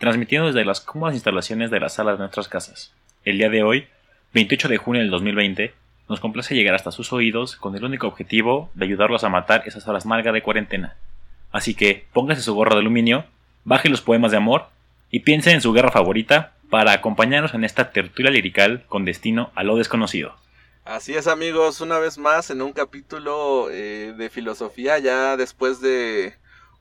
transmitiendo desde las cómodas instalaciones de la sala de nuestras casas. El día de hoy, 28 de junio del 2020, nos complace llegar hasta sus oídos con el único objetivo de ayudarlos a matar esas horas malga de cuarentena. Así que póngase su gorra de aluminio, baje los poemas de amor y piense en su guerra favorita para acompañarnos en esta tertulia lirical con destino a lo desconocido. Así es amigos, una vez más en un capítulo eh, de filosofía ya después de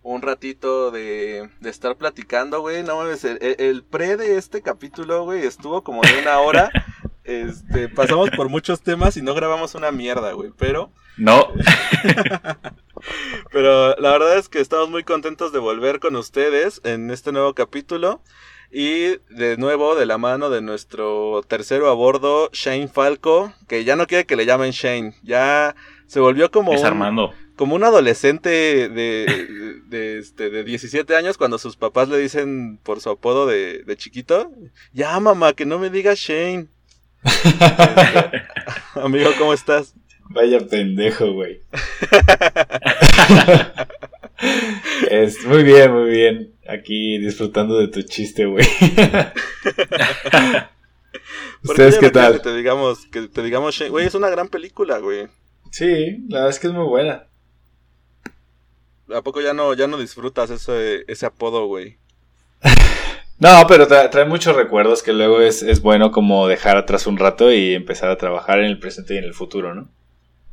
un ratito de, de estar platicando, güey, no mames, el, el pre de este capítulo, güey, estuvo como de una hora, este, pasamos por muchos temas y no grabamos una mierda, güey, pero... No, Pero la verdad es que estamos muy contentos de volver con ustedes en este nuevo capítulo. Y de nuevo, de la mano de nuestro tercero a bordo, Shane Falco, que ya no quiere que le llamen Shane, ya se volvió como es un, Armando. Como un adolescente de, de, este, de 17 años cuando sus papás le dicen por su apodo de, de chiquito, ya mamá, que no me digas Shane. Amigo, ¿cómo estás? Vaya pendejo, güey. es muy bien, muy bien. Aquí disfrutando de tu chiste, güey. ¿Por ¿Ustedes qué tal? Que te digamos, que te digamos Shane. Güey, es una gran película, güey. Sí, la verdad es que es muy buena. ¿A poco ya no, ya no disfrutas ese, ese apodo, güey? No, pero tra- trae muchos recuerdos que luego es, es bueno como dejar atrás un rato y empezar a trabajar en el presente y en el futuro, ¿no?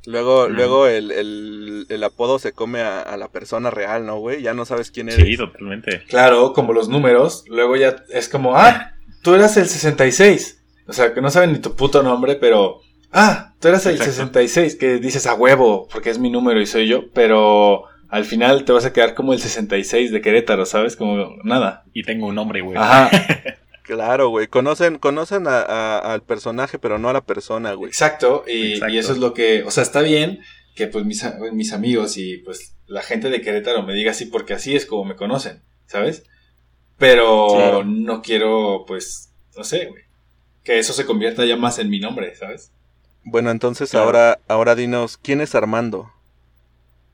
Luego, Mm. luego el, el, el apodo se come a, a la persona real, ¿no, güey? Ya no sabes quién eres. Sí, totalmente. Claro, como los números, luego ya es como, ah, tú eras el 66. O sea, que no saben ni tu puto nombre, pero, ah, tú eras el Exacto. 66, que dices a huevo, porque es mi número y soy yo, pero al final te vas a quedar como el 66 de Querétaro, ¿sabes? Como nada. Y tengo un nombre, güey. Ajá, Claro, güey. Conocen, conocen a- a- al personaje, pero no a la persona, güey. exacto, y, Exacto. y eso es lo que, o sea, está bien que pues mis, a- mis amigos y pues la gente de Querétaro me diga así porque así es como me conocen, ¿sabes? Pero Claro. no quiero, pues, no sé, güey, que eso se convierta ya más en mi nombre, ¿sabes? Bueno, entonces Claro. ahora, ahora dinos, ¿quién es Armando?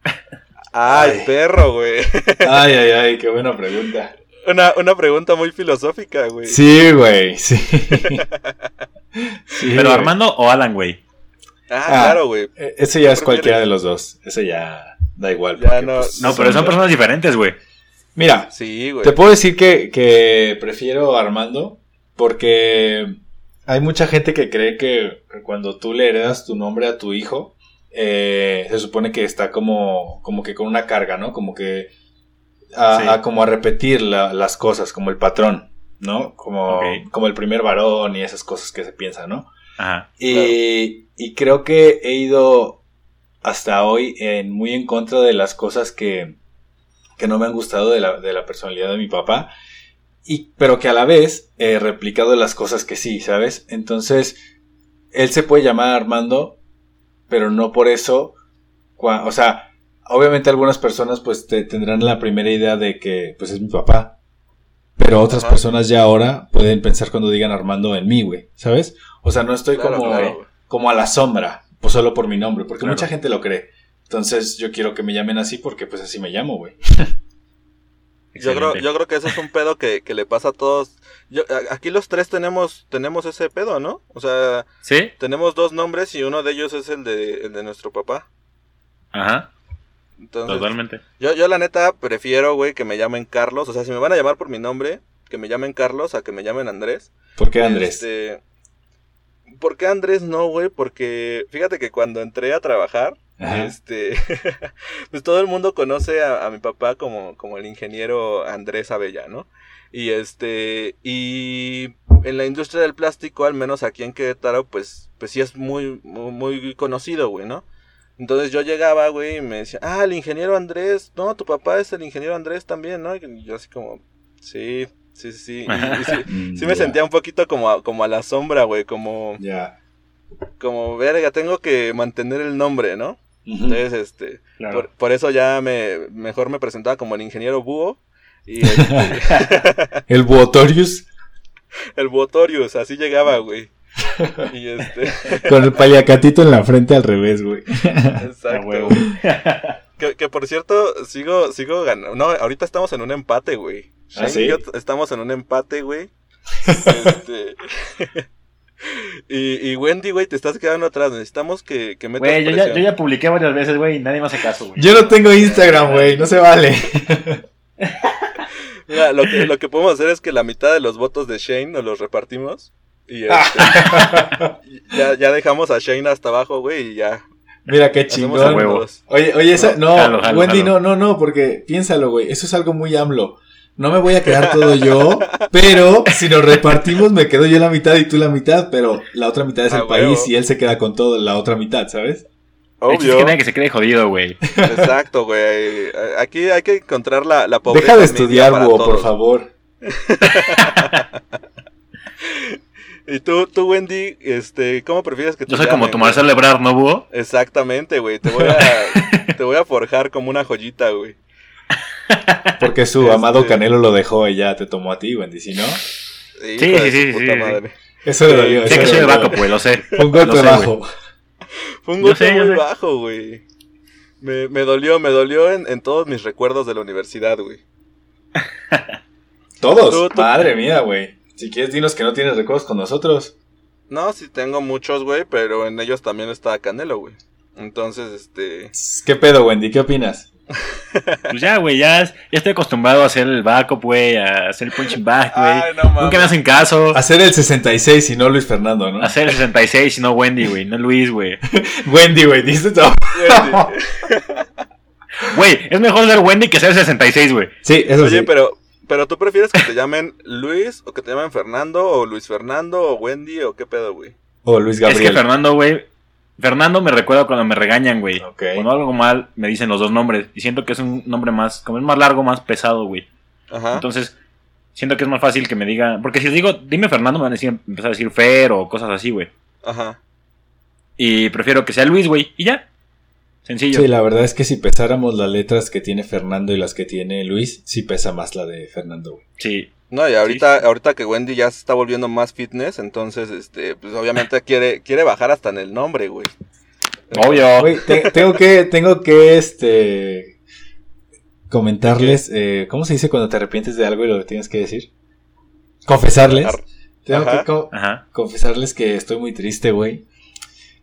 Ay, Ay. perro, güey. Ay, ay, ay, qué buena pregunta. Una, una pregunta muy filosófica, güey. Sí, güey, sí. Sí, Pero güey. Armando o Alan, güey. Ah, Ah. claro, güey. Eh, Ese ya es ¿Qué cualquiera de los dos. Ese ya da igual. Ya no- pues, No, pero son personas diferentes, güey. Mira, Sí, güey. te puedo decir que, que prefiero Armando porque hay mucha gente que cree que cuando tú le heredas tu nombre a tu hijo, eh, se supone que está como, como que con una carga, ¿no? Como que a, Sí. a como a repetir la- las cosas, como el patrón, ¿no? Como, como el primer varón y esas cosas que se piensan, ¿no? Ajá. Y, y creo que he ido hasta hoy en, muy en contra de las cosas que, que no me han gustado de la, de la personalidad de mi papá. Y, pero que a la vez he replicado las cosas que sí, ¿sabes? Entonces, él se puede llamar Armando, pero no por eso. cua- O sea, obviamente algunas personas pues te- tendrán la primera idea de que pues es mi papá. Pero otras Ajá. personas ya ahora pueden pensar cuando digan Armando en mí, güey, ¿sabes? O sea, no estoy Claro, como, claro, como a la sombra, pues solo por mi nombre, porque Claro. mucha gente lo cree. Entonces yo quiero que me llamen así porque pues así me llamo, güey. Yo creo, yo creo que eso es un pedo que, que le pasa a todos. Yo, aquí los tres tenemos, tenemos ese pedo, ¿no? O sea, ¿Sí? tenemos dos nombres y uno de ellos es el de, el de nuestro papá. Ajá. Entonces, Totalmente. yo, yo la neta prefiero, güey, que me llamen Carlos. O sea, si me van a llamar por mi nombre, que me llamen Carlos a que me llamen Andrés. ¿Por qué Andrés? Este, ¿Por qué Andrés no, güey? Porque fíjate que cuando entré a trabajar, Ajá. este, pues todo el mundo conoce a, a mi papá como, como el ingeniero Andrés Abella, ¿no? Y este, y en la industria del plástico, al menos aquí en Querétaro, pues, pues sí es muy, muy, muy conocido, güey, ¿no? Entonces yo llegaba, güey, y me decía, ah, el ingeniero Andrés, no, tu papá es el ingeniero Andrés también, ¿no? Y yo así como, sí, Sí, sí. Y, y sí, Mm, sí me sentía un poquito como a, como a la sombra, güey. Como, Ya. como, verga, tengo que mantener el nombre, ¿no? Entonces, este, Claro. por, por eso ya me, mejor me presentaba como el ingeniero Búho. Y este, El Buotorius el Botorius, así llegaba, güey. Y este, con el paliacatito en la frente al revés, güey. A exacto. huevo. Que, que por cierto, sigo, sigo ganando. No, ahorita estamos en un empate, güey. ¿Ah, Shane sí? y yo t- estamos en un empate, güey. Este, y, y Wendy, güey, te estás quedando atrás. Necesitamos que, que metas Güey, yo ya, yo ya publiqué varias veces, güey, y nadie me hace caso, güey. Yo no tengo Instagram, güey, no se vale. Mira, lo que, lo que podemos hacer es que la mitad de los votos de Shane nos los repartimos. Y este, ya, ya dejamos a Shane hasta abajo, güey, y ya. Mira qué chingón. Oye, oye, esa, no, Jalo, jalo, Wendy, jalo. no, no, no, porque piénsalo, güey, eso es algo muy AMLO. No me voy a quedar todo yo, pero si nos repartimos me quedo yo la mitad y tú la mitad, pero la otra mitad es Ah, el huevo. país y él se queda con todo la otra mitad, ¿sabes? Es que se cree jodido, güey. Exacto, güey. Aquí hay que encontrar la, la pobreza Deja de estudiar, Búho, por favor. Y tú, tú, Wendy, este, ¿cómo prefieres que te Yo soy como tu? Marcelo Ebrard, ¿no, búho? Exactamente, güey. Te voy a, te voy a forjar como una joyita, güey. Porque su Este- amado Canelo lo dejó y ya te tomó a ti, Wendy, si no, Sí, sí, sí, puta sí, sí. madre. eso le dolió. Sé que soy de güey, lo sé. Un golpe Lo sé, bajo. Fue un golpe muy sé. bajo, güey. Me, me dolió, me dolió en, en todos mis recuerdos de la universidad, güey. Todos. Tú- tú- Madre mía, güey. Si quieres, dinos que no tienes recuerdos con nosotros. No, sí tengo muchos, güey, pero en ellos también está Canelo, güey. Entonces, este... ¿Qué pedo, Wendy? ¿Qué opinas? Pues ya, güey, ya, ya estoy acostumbrado a hacer el backup, güey, a hacer el punching back, güey. No. Nunca me hacen caso. Hacer el 66 y no Luis Fernando, ¿no? Hacer el 66 y no Wendy, güey, no Luis, güey. Wendy, güey, dice todo. Güey, es mejor ser Wendy que ser 66, güey. Sí, eso Oye, sí. pero, pero tú prefieres que te llamen Luis, o que te llamen Fernando, o Luis Fernando, o Wendy, o qué pedo, güey. O Luis Es que Gabriel. Fernando, güey. Fernando me recuerda cuando me regañan, güey. Ok. Cuando algo mal, me dicen los dos nombres. Y siento que es un nombre más, como es más largo, más pesado, güey. Ajá. Entonces, siento que es más fácil que me digan. Porque si les digo, dime Fernando, me van a decir, empezar a decir Fer o cosas así, güey. Ajá. Y prefiero que sea Luis, güey. Y ya. Sencillo. Sí, la verdad es que si pesáramos las letras que tiene Fernando y las que tiene Luis, sí pesa más la de Fernando, güey. Sí. No, y ahorita, ahorita que Wendy ya se está volviendo más fitness, entonces, este, pues obviamente quiere, quiere bajar hasta en el nombre, güey. Obvio. Güey, te- tengo que, tengo que, este, comentarles, eh, ¿cómo se dice cuando te arrepientes de algo y lo tienes que decir? Confesarles. Ar- Tengo Ajá. que co- Ajá. confesarles que estoy muy triste, güey.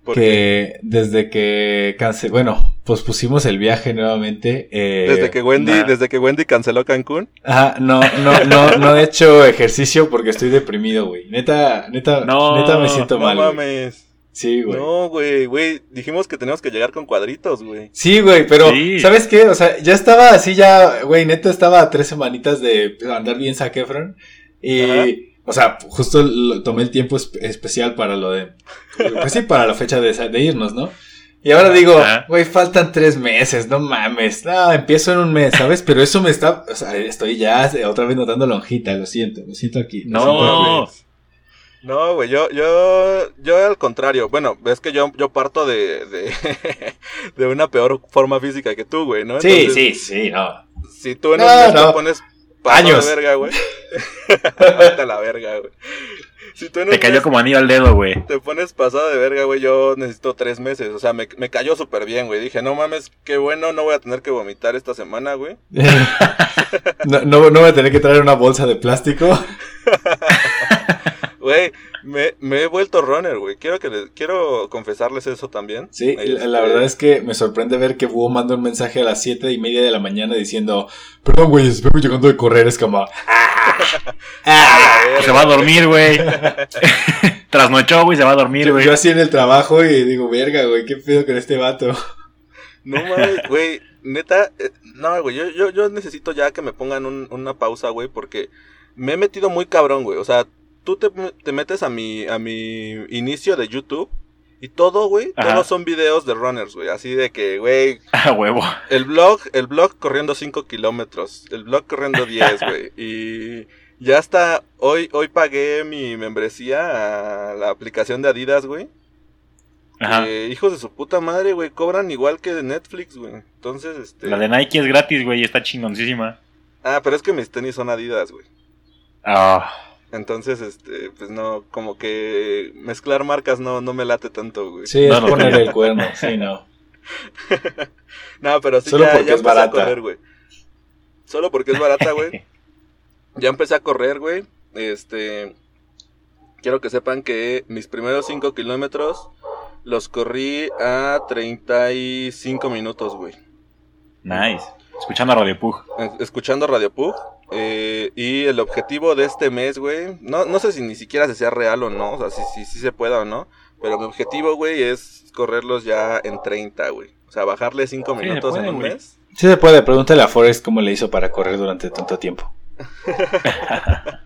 Porque Que desde que cance bueno, pues pusimos el viaje nuevamente. eh, desde que Wendy, nah. desde que Wendy canceló Cancún. Ajá, no, no, no, no he hecho ejercicio porque estoy deprimido, güey. Neta, neta, No, neta me siento No mal. güey. mames. Sí, güey. No, güey, güey. Dijimos que teníamos que llegar con cuadritos, güey. Sí, güey, pero Sí. ¿sabes qué? O sea, ya estaba así, ya, güey, neta estaba a tres semanitas de andar bien Zac Efron. Y, Ajá. O sea, justo lo- tomé el tiempo espe- especial para lo de, pues sí, para la fecha de, de irnos, ¿no? Y ahora digo, Ajá. güey, faltan tres meses, no mames. No, empiezo en un mes, ¿sabes? Pero eso me está, o sea, estoy ya otra vez notando lonjita, lo siento, lo siento aquí. lo No. siento. No, güey, yo, yo, yo al contrario. Bueno, ves que yo, yo parto de, de, de una peor forma física que tú, güey, ¿no? Sí, Entonces, sí, sí, no. Si tú en No, un mes no. te pones Años. de verga, güey. Vete a la verga, güey. Si tú Te cayó como anillo al dedo, güey. te pones pasado de verga, güey, yo necesito tres meses. O sea, me, me cayó súper bien, güey. Dije, no mames, qué bueno, no voy a tener que vomitar esta semana, güey. no, no, no voy a tener que traer una bolsa de plástico. Güey, me, me he vuelto runner, güey. Quiero que les- quiero confesarles eso también. Sí, Este, la, la verdad es que me sorprende ver que Búho manda un mensaje a las siete y media de la mañana diciendo, perdón, güey, vengo llegando de correr, es como, verga, Se va a dormir, güey. Trasnochó, güey, se va a dormir, yo, güey. yo así en el trabajo y digo, verga, güey, qué pedo con este vato. No mames, güey, neta, eh, no, güey, yo, yo, yo necesito ya que me pongan un- una pausa, güey, porque me he metido muy cabrón, güey. O sea, tú te, te metes a mi, a mi inicio de YouTube y todo, güey, todos son videos de runners, güey. Así de que, güey, A huevo. el blog, el blog corriendo 5 kilómetros, el blog corriendo 10, güey. Y, Ya hasta hoy, hoy pagué mi membresía a la aplicación de Adidas, güey. Ajá. Hijos de su puta madre, güey, cobran igual que de Netflix, güey. Entonces, este... La de Nike es gratis, güey, y está chingoncísima. Ah, pero es que mis tenis son Adidas, güey. Ah, Entonces, este, pues no, como que mezclar marcas no, no me late tanto, güey. Sí, es No, no poner el cuerno. Sí, no. No, pero sí, Solo ya, porque ya es empecé a correr, güey. Solo porque es barata, güey. ya empecé a correr, güey. Este. Quiero que sepan que mis primeros 5 kilómetros los corrí a 35 minutos, güey. nice. Escuchando a Radio Pug. Escuchando Radio Pug. eh, y el objetivo de este mes, güey. No, no sé si ni siquiera se sea real o no. O sea, si, si, si se pueda o no. Pero mi objetivo, güey, es correrlos ya en 30, güey. O sea, bajarle 5 se minutos puede, en un mes. Sí se puede. Pregúntale a Forrest cómo le hizo para correr durante tanto tiempo.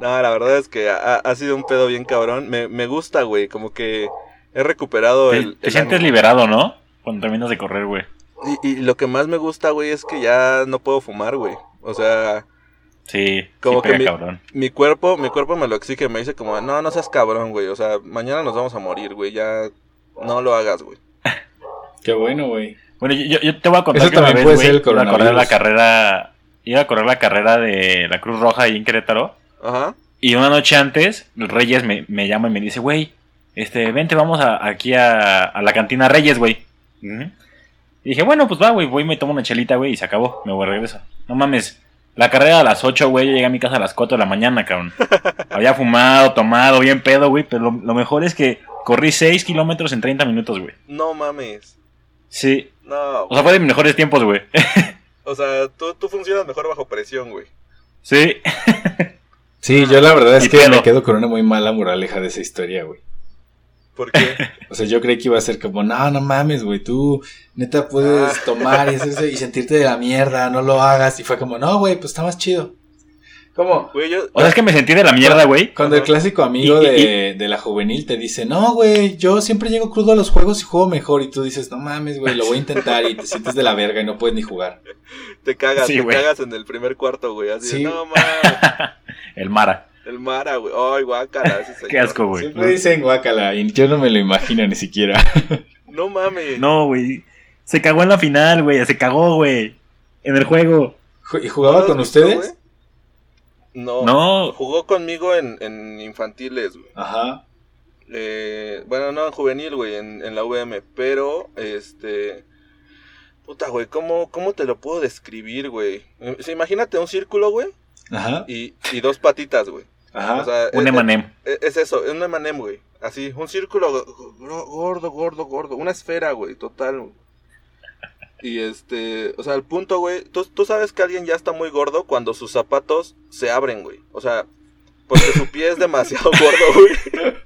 No, la verdad es que ha, ha sido un pedo bien cabrón. Me, me gusta, güey. Como que he recuperado Te, el. te el sientes ánimo. liberado, ¿no? Cuando terminas de correr, güey. Y, y lo que más me gusta, güey, es que ya no puedo fumar, güey. O sea, Sí, Como sí que pega mi- cabrón. mi cuerpo, mi cuerpo me lo exige. Me dice como, no, no seas cabrón, güey. O sea, mañana nos vamos a morir, güey. Ya no lo hagas, güey. Qué bueno, güey. Bueno, yo, yo- te voy a contar Eso que una también vez, puede güey, ser el iba a correr la carrera, iba a correr la carrera de la Cruz Roja ahí en Querétaro. Ajá. Y una noche antes, Reyes me, me llama y me dice, güey, este, vente, vamos a- aquí a, a la cantina Reyes, güey. Y dije, bueno, pues va, güey, voy y me tomo una chelita, güey, y se acabó, me voy a regreso. No mames, la carrera a las 8, güey, yo llegué a mi casa a las 4 de la mañana, cabrón. Había fumado, tomado, bien pedo, güey, pero lo, lo mejor es que corrí 6 kilómetros en 30 minutos, güey. No mames. Sí, No. o sea, fue de mis mejores tiempos, güey. O sea, tú, tú funcionas mejor bajo presión, güey. sí. Sí, yo la verdad es Y que pedo. me quedo con una muy mala moraleja de esa historia, güey. ¿Por qué? O sea, yo creí que iba a ser como, no, no mames, güey, tú neta puedes Ah. tomar y, hacerse- y sentirte de la mierda, no lo hagas. Y fue como, no, güey, pues está más chido. ¿Cómo? Güey, yo. O sea, es que me sentí de la mierda, güey. Cuando el clásico amigo Y- y- de, de la juvenil te dice, no, güey, yo siempre llego crudo a los juegos y juego mejor. Y tú dices, no mames, güey, lo voy a intentar. Y te sientes de la verga y no puedes ni jugar. Te cagas, Sí, te güey. cagas en el primer cuarto, güey. Así Sí. no mames. El Mara. El Mara, güey. Ay, guácala. ese señor. Qué asco, güey. Siempre dicen guácala y yo no me lo imagino ni siquiera. No mames. No, güey. Se cagó en la final, güey. Se cagó, güey. En el juego. Ju- ¿Y ¿No jugaba con visto, ustedes? No. No. Jugó conmigo en, en infantiles, güey. Ajá. Eh, bueno, no en juvenil, güey, en, en la VM. Pero, este. Puta, güey, ¿cómo, ¿cómo te lo puedo describir, güey? Eh, o sea, imagínate un círculo, güey, Ajá. y, y dos patitas, güey. Ajá. O sea, Un es- M&M. es, es eso, es un M&M, güey. Así, un círculo go- gordo, gordo, gordo. Una esfera, güey, total. güey. Y este, o sea, el punto, güey, tú, tú sabes que alguien ya está muy gordo cuando sus zapatos se abren, güey. O sea, porque su pie es demasiado gordo, güey.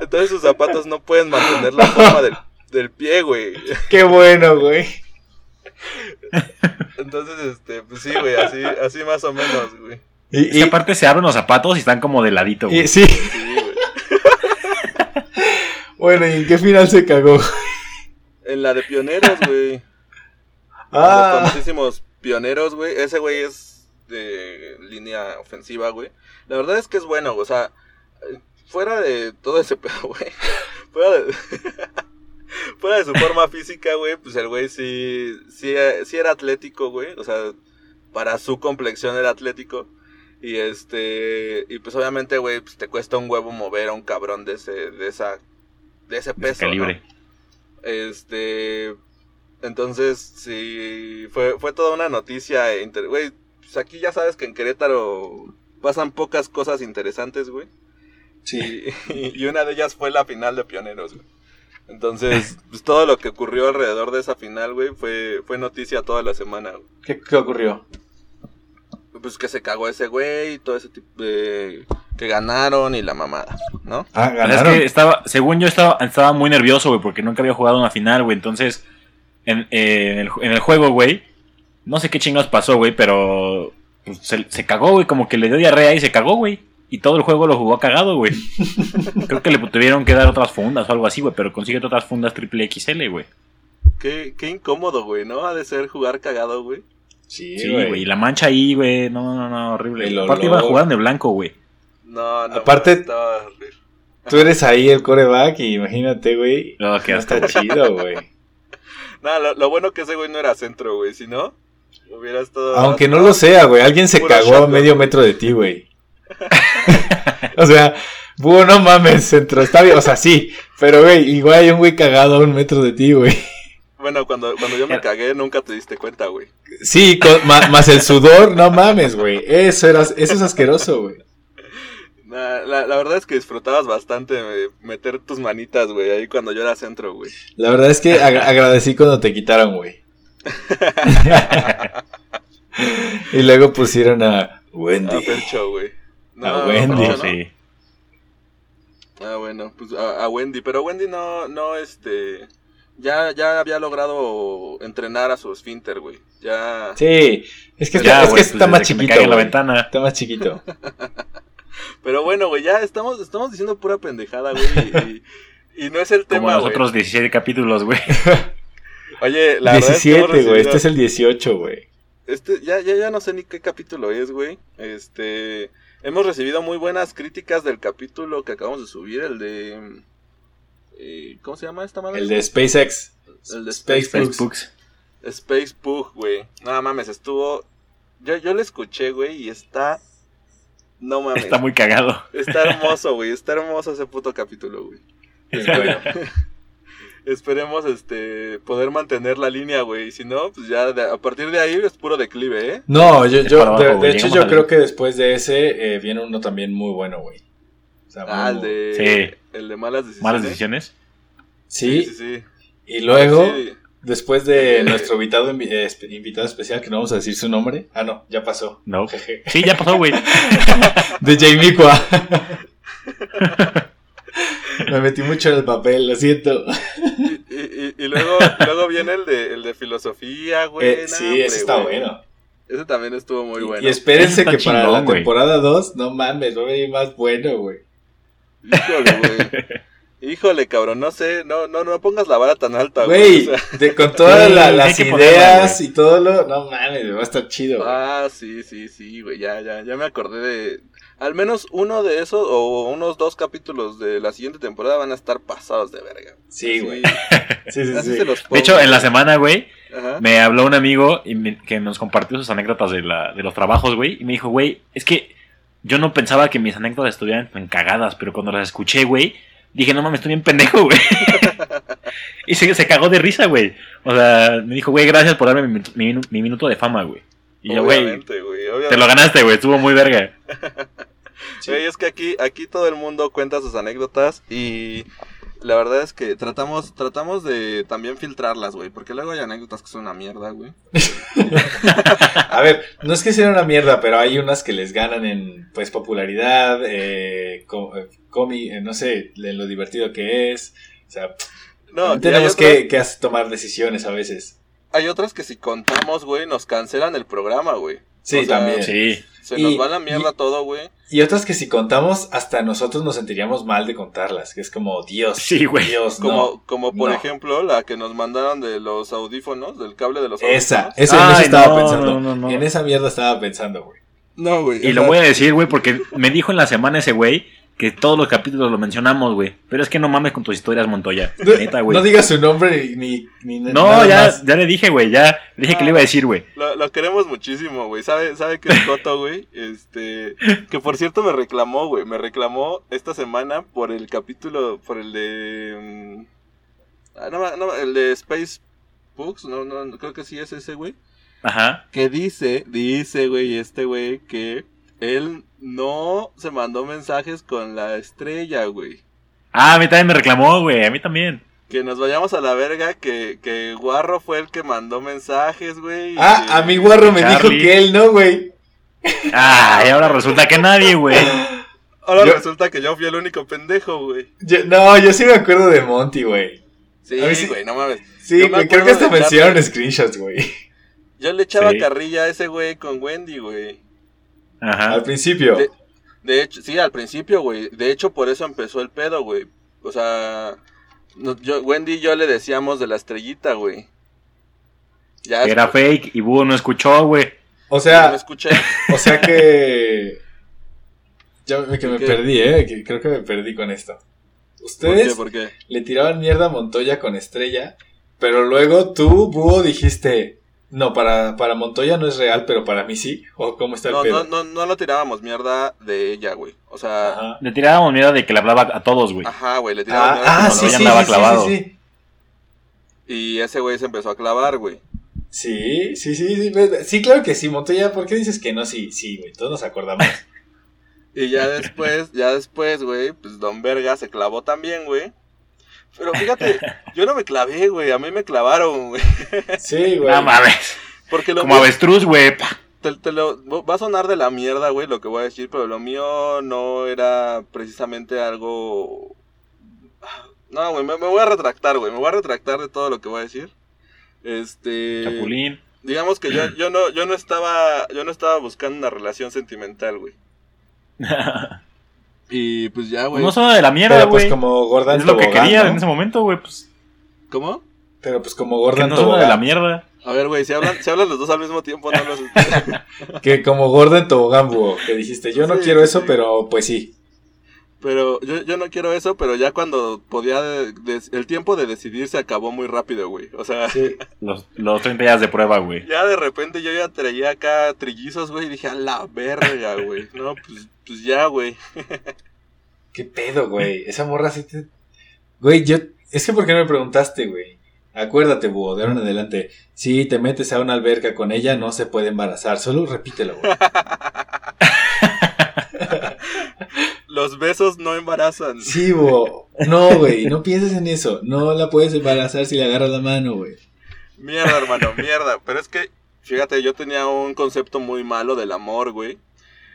Entonces sus zapatos no pueden mantener la forma del, del pie, güey. Qué bueno, güey. Entonces, este, pues sí, güey, así, así más o menos, güey. Y, Es que aparte se abren los zapatos y están como de ladito, y- güey. sí. Sí, güey. Bueno, ¿y en qué final se cagó? En la de pioneros, güey. Los Ah. famosísimos pioneros, güey. Ese güey es de línea ofensiva, güey. La verdad es que es bueno, o sea, fuera de todo ese pedo, güey. Fuera de, fuera de su forma física, güey, pues el güey sí, sí, sí era atlético, güey. O sea, para su complexión era atlético. Y este, y pues obviamente, güey, pues te cuesta un huevo mover a un cabrón de ese, de esa, de ese De peso. ese calibre. ¿no? Este. Entonces, sí. Fue, fue toda una noticia. Güey, pues aquí ya sabes que en Querétaro pasan pocas cosas interesantes, güey. Sí. Y, y una de ellas fue la final de Pioneros, güey. Entonces, pues todo lo que ocurrió alrededor de esa final, güey, fue, fue noticia toda la semana, güey. ¿Qué, qué ocurrió? Pues que se cagó ese güey y todo ese tipo de. que ganaron y la mamada, ¿no? Ah, sea, es ganaron. que estaba, según yo estaba, estaba muy nervioso, güey, porque nunca había jugado una final, güey. Entonces, en, eh, en el, en el juego, güey, no sé qué chingados pasó, güey, pero pues, se, se cagó, güey, como que le dio diarrea y se cagó, güey. Y todo el juego lo jugó cagado, güey. Creo que le tuvieron que dar otras fundas o algo así, güey, pero consigue otras fundas triple XL, güey. Qué, qué incómodo, güey, ¿no? Ha de ser jugar cagado, güey. Sí, güey. Y la mancha ahí, güey. No, no, no, horrible. El Aparte olor. iba jugando de blanco, güey. No, no. Aparte-. Tú eres ahí el coreback y imagínate, güey. No, está güey. chido, güey. No, lo, lo bueno que ese güey no era centro, güey. Si no, hubiera estado. Aunque no lo sea, güey. Alguien se cagó a medio metro de ti, güey. o sea, búho, no mames, centro. Está bien, o sea, sí. Pero, güey, igual hay un güey cagado a un metro de ti, güey. Bueno, cuando, cuando yo me cagué, nunca te diste cuenta, güey. Sí, con- ma- más el sudor, no mames, güey. Eso, era, eso es asqueroso, güey. Nah, la, la verdad es que disfrutabas bastante eh, meter tus manitas, güey, ahí cuando yo era centro, güey. La verdad es que ag- agradecí cuando te quitaron, güey. y luego pusieron a A Wendy. Fercho, güey. A Wendy. Fercho, No, ¿no? sí. Ah, bueno, pues a, a Wendy, pero Wendy no, no, este, ya, ya había logrado entrenar a su esfínter, güey. Ya, Sí, es que está, Ya, es que está pues, más que me chiquito. cagué en la ventana. Está más chiquito. pero bueno, güey, ya estamos, estamos diciendo pura pendejada, güey, y, no es el Como tema, los güey. otros 17 capítulos, güey. Oye, la verdad es que 17, güey. Este es el 18, güey. Este, ya, ya, ya no sé ni qué capítulo es, güey. Este, hemos recibido muy buenas críticas del capítulo que acabamos de subir, el de, eh, ¿cómo se llama esta madre? El de SpaceX. El de Space SpaceX. Space Pug, güey. No mames, estuvo. Yo, yo lo escuché, güey, y está. No mames. Está muy cagado. Está hermoso, güey. Está hermoso ese puto capítulo, güey. Es bueno. Esperemos este poder mantener la línea, güey. Y Si no, pues ya de- a partir de ahí es puro declive, ¿eh? No, yo, yo de, hecho, yo creo que después de ese eh, viene uno también muy bueno, güey. O sea, Ah, el de. Sí. El de malas decisiones. Malas decisiones. Sí, Sí, sí, sí. y luego, Sí. después de nuestro invitado, invi- eh, invitado especial, que no vamos a decir su nombre. Ah, no, ya pasó. No. Jeje. Sí, ya pasó, güey. De Jamie Kwa. Me metí mucho en el papel, lo siento. Y, y- y luego, luego viene el de, el de filosofía, güey. Eh, sí, hombre, ese está güey. bueno. Ese también estuvo muy Y- bueno. Y espérense que para la güey. temporada 2, no mames, va a venir más bueno, güey. Híjole, güey. Híjole, cabrón, no sé, no, no, no pongas la vara tan alta, Güey, güey. o sea, de- con todas Sí, la- hay las ponerla, ideas y todo lo. No mames, va a estar chido. güey. ah, sí, sí, sí, güey, ya, ya, ya me acordé de... Al menos uno de esos, o unos dos capítulos de la siguiente temporada van a estar pasados de verga. Sí, güey. Sí, sí, sí. De hecho, en la semana, güey, Ajá. me habló un amigo y me- que nos compartió sus anécdotas de, la, de los trabajos, güey. Y me dijo, güey, es que yo no pensaba que mis anécdotas estuvieran tan cagadas, pero cuando las escuché, güey, dije, no mames, estoy bien pendejo, güey. y se, se cagó de risa, güey. O sea, me dijo, güey, gracias por darme mi, mi mi minuto de fama, güey. Y yo, güey, te lo ganaste, güey, estuvo muy verga. Sí. Es que aquí, aquí todo el mundo cuenta sus anécdotas y la verdad es que tratamos, tratamos de también filtrarlas, güey, porque luego hay anécdotas que son una mierda, güey. A ver, no es que sea una mierda, pero hay unas que les ganan en pues popularidad, eh, eh, comi- eh, no sé, en lo divertido que es. O sea, No, y tenemos otras- que, que tomar decisiones a veces. Hay otras que si contamos, güey, nos cancelan el programa, güey. Sí, O sea, también. Sí. Se Y- nos va la mierda y- todo, güey. Y otras que si contamos, hasta nosotros nos sentiríamos mal de contarlas, que es como, Dios, Sí, güey. Dios, Como, no. como por no. ejemplo la que nos mandaron de los audífonos, del cable de los audífonos. Esa, esa en eso Ay, estaba no, pensando. no, no, no. En esa mierda estaba pensando, güey. No, güey. Y lo sea, voy a decir, güey, porque me dijo en la semana ese güey que todos los capítulos lo mencionamos, güey. Pero es que no mames con tus historias, Montoya. No, Neta, güey. no digas su nombre ni, ni, No, nada ya, más. ya le dije, güey, ya le dije que le iba a decir, güey. Lo, lo queremos muchísimo, güey. ¿Sabe, sabe qué es Coto, güey? Este. Que por cierto me reclamó, güey. Me reclamó esta semana por el capítulo. Por el de. mm, ah, no, no, el de Space Books. No, no, no, creo que sí es ese, güey. Ajá. Que dice, dice, güey, este güey, que él no se mandó mensajes con la estrella, güey. Ah, a mí también me reclamó, güey, a mí también. Que nos vayamos a la verga, que, que Guarro fue el que mandó mensajes, güey. Ah, que- a mi guarro me Charlie. dijo que él no, güey. Ah, y ahora resulta que nadie, güey. Ahora Yo- resulta que yo fui el único pendejo, güey. Yo- no, yo sí me acuerdo de Monty, güey. Sí, mí güey, no mames. Sí, me creo acuerdo que hasta me hicieron screenshots, güey. Yo le echaba Sí. carrilla a ese güey con Wendy, güey. Ajá. Al principio. De- De hecho, sí, al principio, güey. De hecho, por eso empezó el pedo, güey. O sea, no- yo, Wendy y yo le decíamos de la estrellita, güey. Ya era fake y Búho no escuchó, güey. O no sea, me escuché. o sea que. Ya me- que me ¿Qué? perdí, ¿eh? Que creo que me perdí con esto. ¿Por Ustedes qué? ¿Por qué? le tiraban mierda a Montoya con Estrella, pero luego tú, Búho, dijiste. No, para, para Montoya no es real, pero para mí sí. ¿O cómo está el No, pedo? no, no, no lo tirábamos mierda de ella, güey. O sea, Ajá. Le tirábamos miedo de que le hablaba a todos, güey. ajá, güey, le tirábamos Ah, mierda. ah, cuando sí, ya sí, andaba sí, sí, clavado. sí, sí. Y ese güey se empezó a clavar, güey. Sí, sí, sí, sí, sí, claro que sí, Montoya, ¿por qué dices que no? Sí, sí, güey, todos nos acordamos. Y ya después, ya después, güey, pues Don Verga se clavó también, güey. Pero fíjate, yo no me clavé, güey, a mí me clavaron, güey. Sí, güey. No mames. Porque lo Como mío, avestruz, güey. te- te lo- va a sonar de la mierda, güey, lo que voy a decir, pero lo mío no era precisamente algo... No, güey, me, me voy a retractar, güey, me voy a retractar de todo lo que voy a decir. Este... Chapulín. Digamos que yo, yo no, yo no estaba, yo no estaba buscando una relación sentimental, güey. Y pues ya, güey. no solo de la mierda, Pero pues güey. como gorda en es lo que quería ¿no? en ese momento, güey. Pues, ¿Cómo? Pero pues como gorda que en no de la mierda. A ver, güey, si hablan, si hablan los dos al mismo tiempo, no los... Que como gorda en tobogán, búho, que dijiste, yo no Sí, quiero sí, eso, sí. pero pues sí. Pero yo, yo no quiero eso, pero ya cuando podía... de- de- el tiempo de decidir se acabó muy rápido, güey. O sea, Sí. Los, los 30 días de prueba, güey. ya de repente yo ya traía acá trillizos, güey, y dije, a la verga, güey. No, pues, pues ya, güey. ¿Qué pedo, güey? Esa morra sí te... Güey, yo... Es que ¿por qué no me preguntaste, güey? Acuérdate, búho, de ahora en adelante. Si te metes a una alberca con ella, no se puede embarazar. Solo repítelo, güey. Los besos no embarazan. Sí, búho. No, güey, no pienses en eso. No la puedes embarazar si le agarras la mano, güey. Mierda, hermano, mierda. Pero es que, fíjate, yo tenía un concepto muy malo del amor, güey.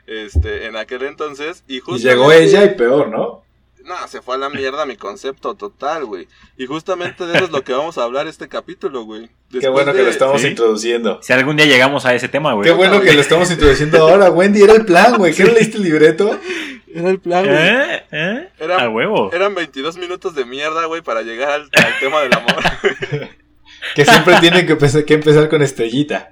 Este, en aquel entonces. Y, Y justamente- llegó ella y peor, ¿no? No, se fue a la mierda mi concepto total, güey. Y justamente de eso es lo que vamos a hablar este capítulo, güey. Qué bueno que lo estamos Sí. introduciendo. Si algún día llegamos a ese tema, güey. Qué bueno que lo estamos introduciendo ahora, Wendy. Era el plan, güey. ¿Qué no leíste el libreto? Era el plan, güey. ¿Eh? ¿Eh? Era- A huevo. Eran 22 minutos de mierda, güey, para llegar al, al tema del amor. Que siempre tienen que empezar, que empezar con estrellita.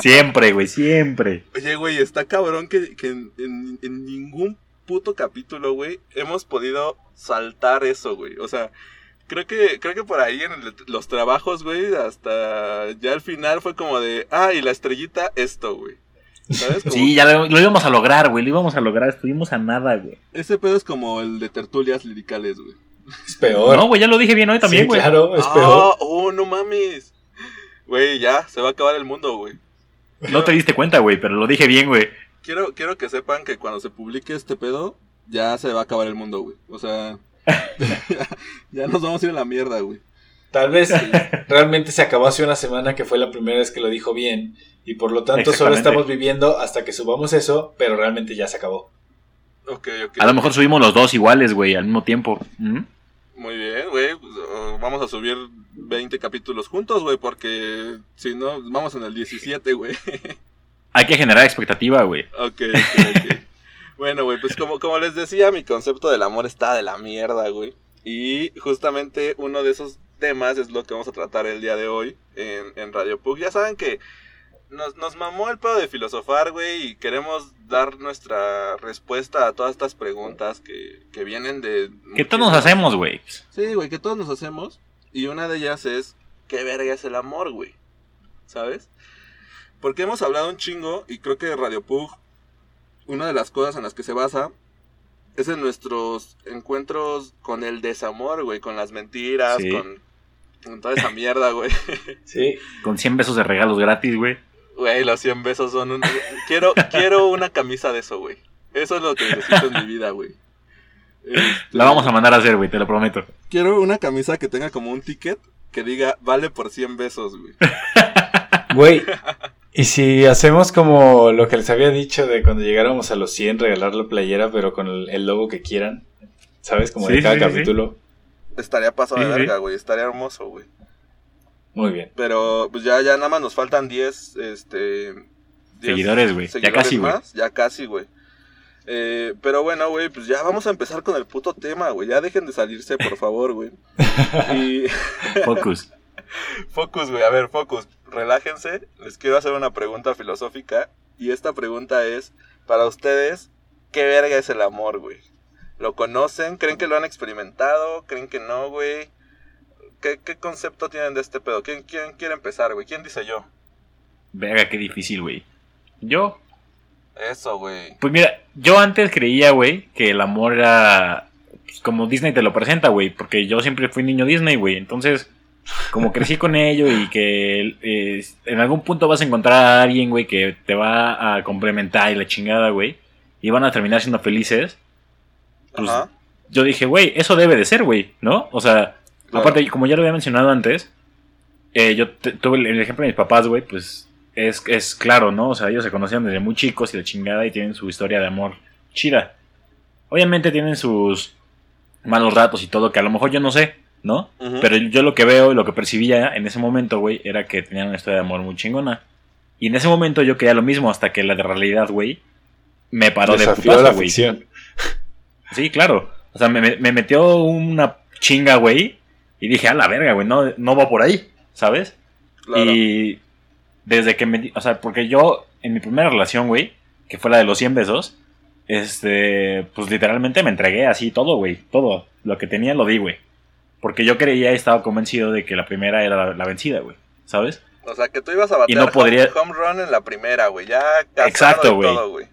Siempre, güey, siempre. Oye, güey, está cabrón que, que en, en- en ningún puto capítulo, güey, hemos podido saltar eso, güey. O sea, creo que, creo que por ahí en el- los trabajos, güey, hasta ya al final fue como de, ah, y la estrellita, esto, güey. ¿Sabes? Como- Sí, ya lo, lo íbamos a lograr, güey. Lo íbamos a lograr. Estuvimos a nada, güey. Ese pedo es como el de tertulias liricales, güey. Es peor. No, güey, ya lo dije bien hoy también, Sí, güey. claro, es ah, peor. oh, no mames. Güey, ya, se va a acabar el mundo, güey. No te diste cuenta, güey, pero lo dije bien, güey. Quiero, quiero que sepan que cuando se publique este pedo, ya se va a acabar el mundo, güey. O sea, ya nos vamos a ir a la mierda, güey. Tal vez realmente se acabó hace una semana que fue la primera vez que lo dijo bien. Y por lo tanto solo estamos viviendo hasta que subamos eso, pero realmente ya se acabó. Ok, ok. A lo mejor subimos los dos iguales, güey, al mismo tiempo. ¿Mm? Muy bien, güey. pues, uh, vamos a subir 20 capítulos juntos, güey, porque si no, vamos en el 17, güey. Hay que generar expectativa, güey. ok, ok, ok. bueno, güey, pues como, como les decía, mi concepto del amor está de la mierda, güey. Y justamente uno de esos temas es lo que vamos a tratar el día de hoy en, en Radio Pug. Ya saben que nos, nos mamó el pedo de filosofar, güey, y queremos dar nuestra respuesta a todas estas preguntas que, que vienen de... ¿Qué todos nos hacemos, güey? Sí, güey, que todos nos hacemos. Y una de ellas es, ¿qué verga es el amor, güey? ¿Sabes? Porque hemos hablado un chingo y creo que Radio Pug, una de las cosas en las que se basa es en nuestros encuentros con el desamor, güey, con las mentiras, Sí. con, con toda esa mierda, güey. Sí. Con 100 besos de regalos gratis, güey. Güey, los 100 besos son un... Quiero, quiero una camisa de eso, güey. Eso es lo que necesito en mi vida, güey. Este, La vamos a mandar a hacer, güey, te lo prometo. Quiero una camisa que tenga como un ticket que diga vale por 100 besos, güey. Güey, y si hacemos como lo que les había dicho de cuando llegáramos a los 100, regalar la playera, pero con el, el logo que quieran, ¿sabes? Como de Sí, cada sí, sí. capítulo. Estaría pasado de verga, güey. Estaría hermoso, güey. Muy bien. Pero pues ya, ya nada más nos faltan 10, este... 10 Seguidores, güey. Ya casi, güey. más. Ya casi, güey. Eh, pero bueno, güey, pues ya vamos a empezar con el puto tema, güey. Ya dejen de salirse, por favor, güey. Y Focus. focus, güey. A ver, focus. Relájense. Les quiero hacer una pregunta filosófica. Y esta pregunta es, para ustedes, ¿qué verga es el amor, güey? ¿Lo conocen? ¿Creen que lo han experimentado? ¿Creen que no, güey? ¿Qué, qué concepto tienen de este pedo? ¿Quién, quién quiere empezar, güey? ¿Quién dice yo? Verga, qué difícil, güey. Yo, Eso, güey. pues mira, yo antes creía, güey, que el amor era pues, como Disney te lo presenta, güey, porque yo siempre fui niño Disney, güey. Entonces, como crecí con ello y que eh, en algún punto vas a encontrar a alguien, güey, que te va a complementar y la chingada, güey, y van a terminar siendo felices. Pues, Ajá. yo dije, güey, eso debe de ser, güey, ¿no? O sea, Claro. aparte, como ya lo había mencionado antes, eh, yo te- tuve el, el ejemplo de mis papás, güey, pues es, es claro, ¿no? O sea, ellos se conocían desde muy chicos y la chingada y tienen su historia de amor chida. Obviamente tienen sus malos ratos y todo, que a lo mejor yo no sé, ¿no? Pero yo lo que veo y lo que percibía en ese momento, güey, era que tenían una historia de amor muy chingona. Y en ese momento yo quería lo mismo hasta que la de realidad, güey, me paró de putazo, la güey. ficción. Sí, claro. O sea, me, me- me metió una chinga, güey. Y dije, a la verga, güey, no, no va por ahí, ¿sabes? Claro. Y desde que me... di- O sea, porque yo en mi primera relación, güey, que fue la de los 100 besos, este, pues literalmente me entregué así todo, güey, todo. Lo que tenía lo di, güey. Porque yo creía y estaba convencido de que la primera era la, la vencida, güey, ¿sabes? O sea, que tú ibas a batear no podría- home, home run en la primera, güey. Ya casado Exacto, y güey.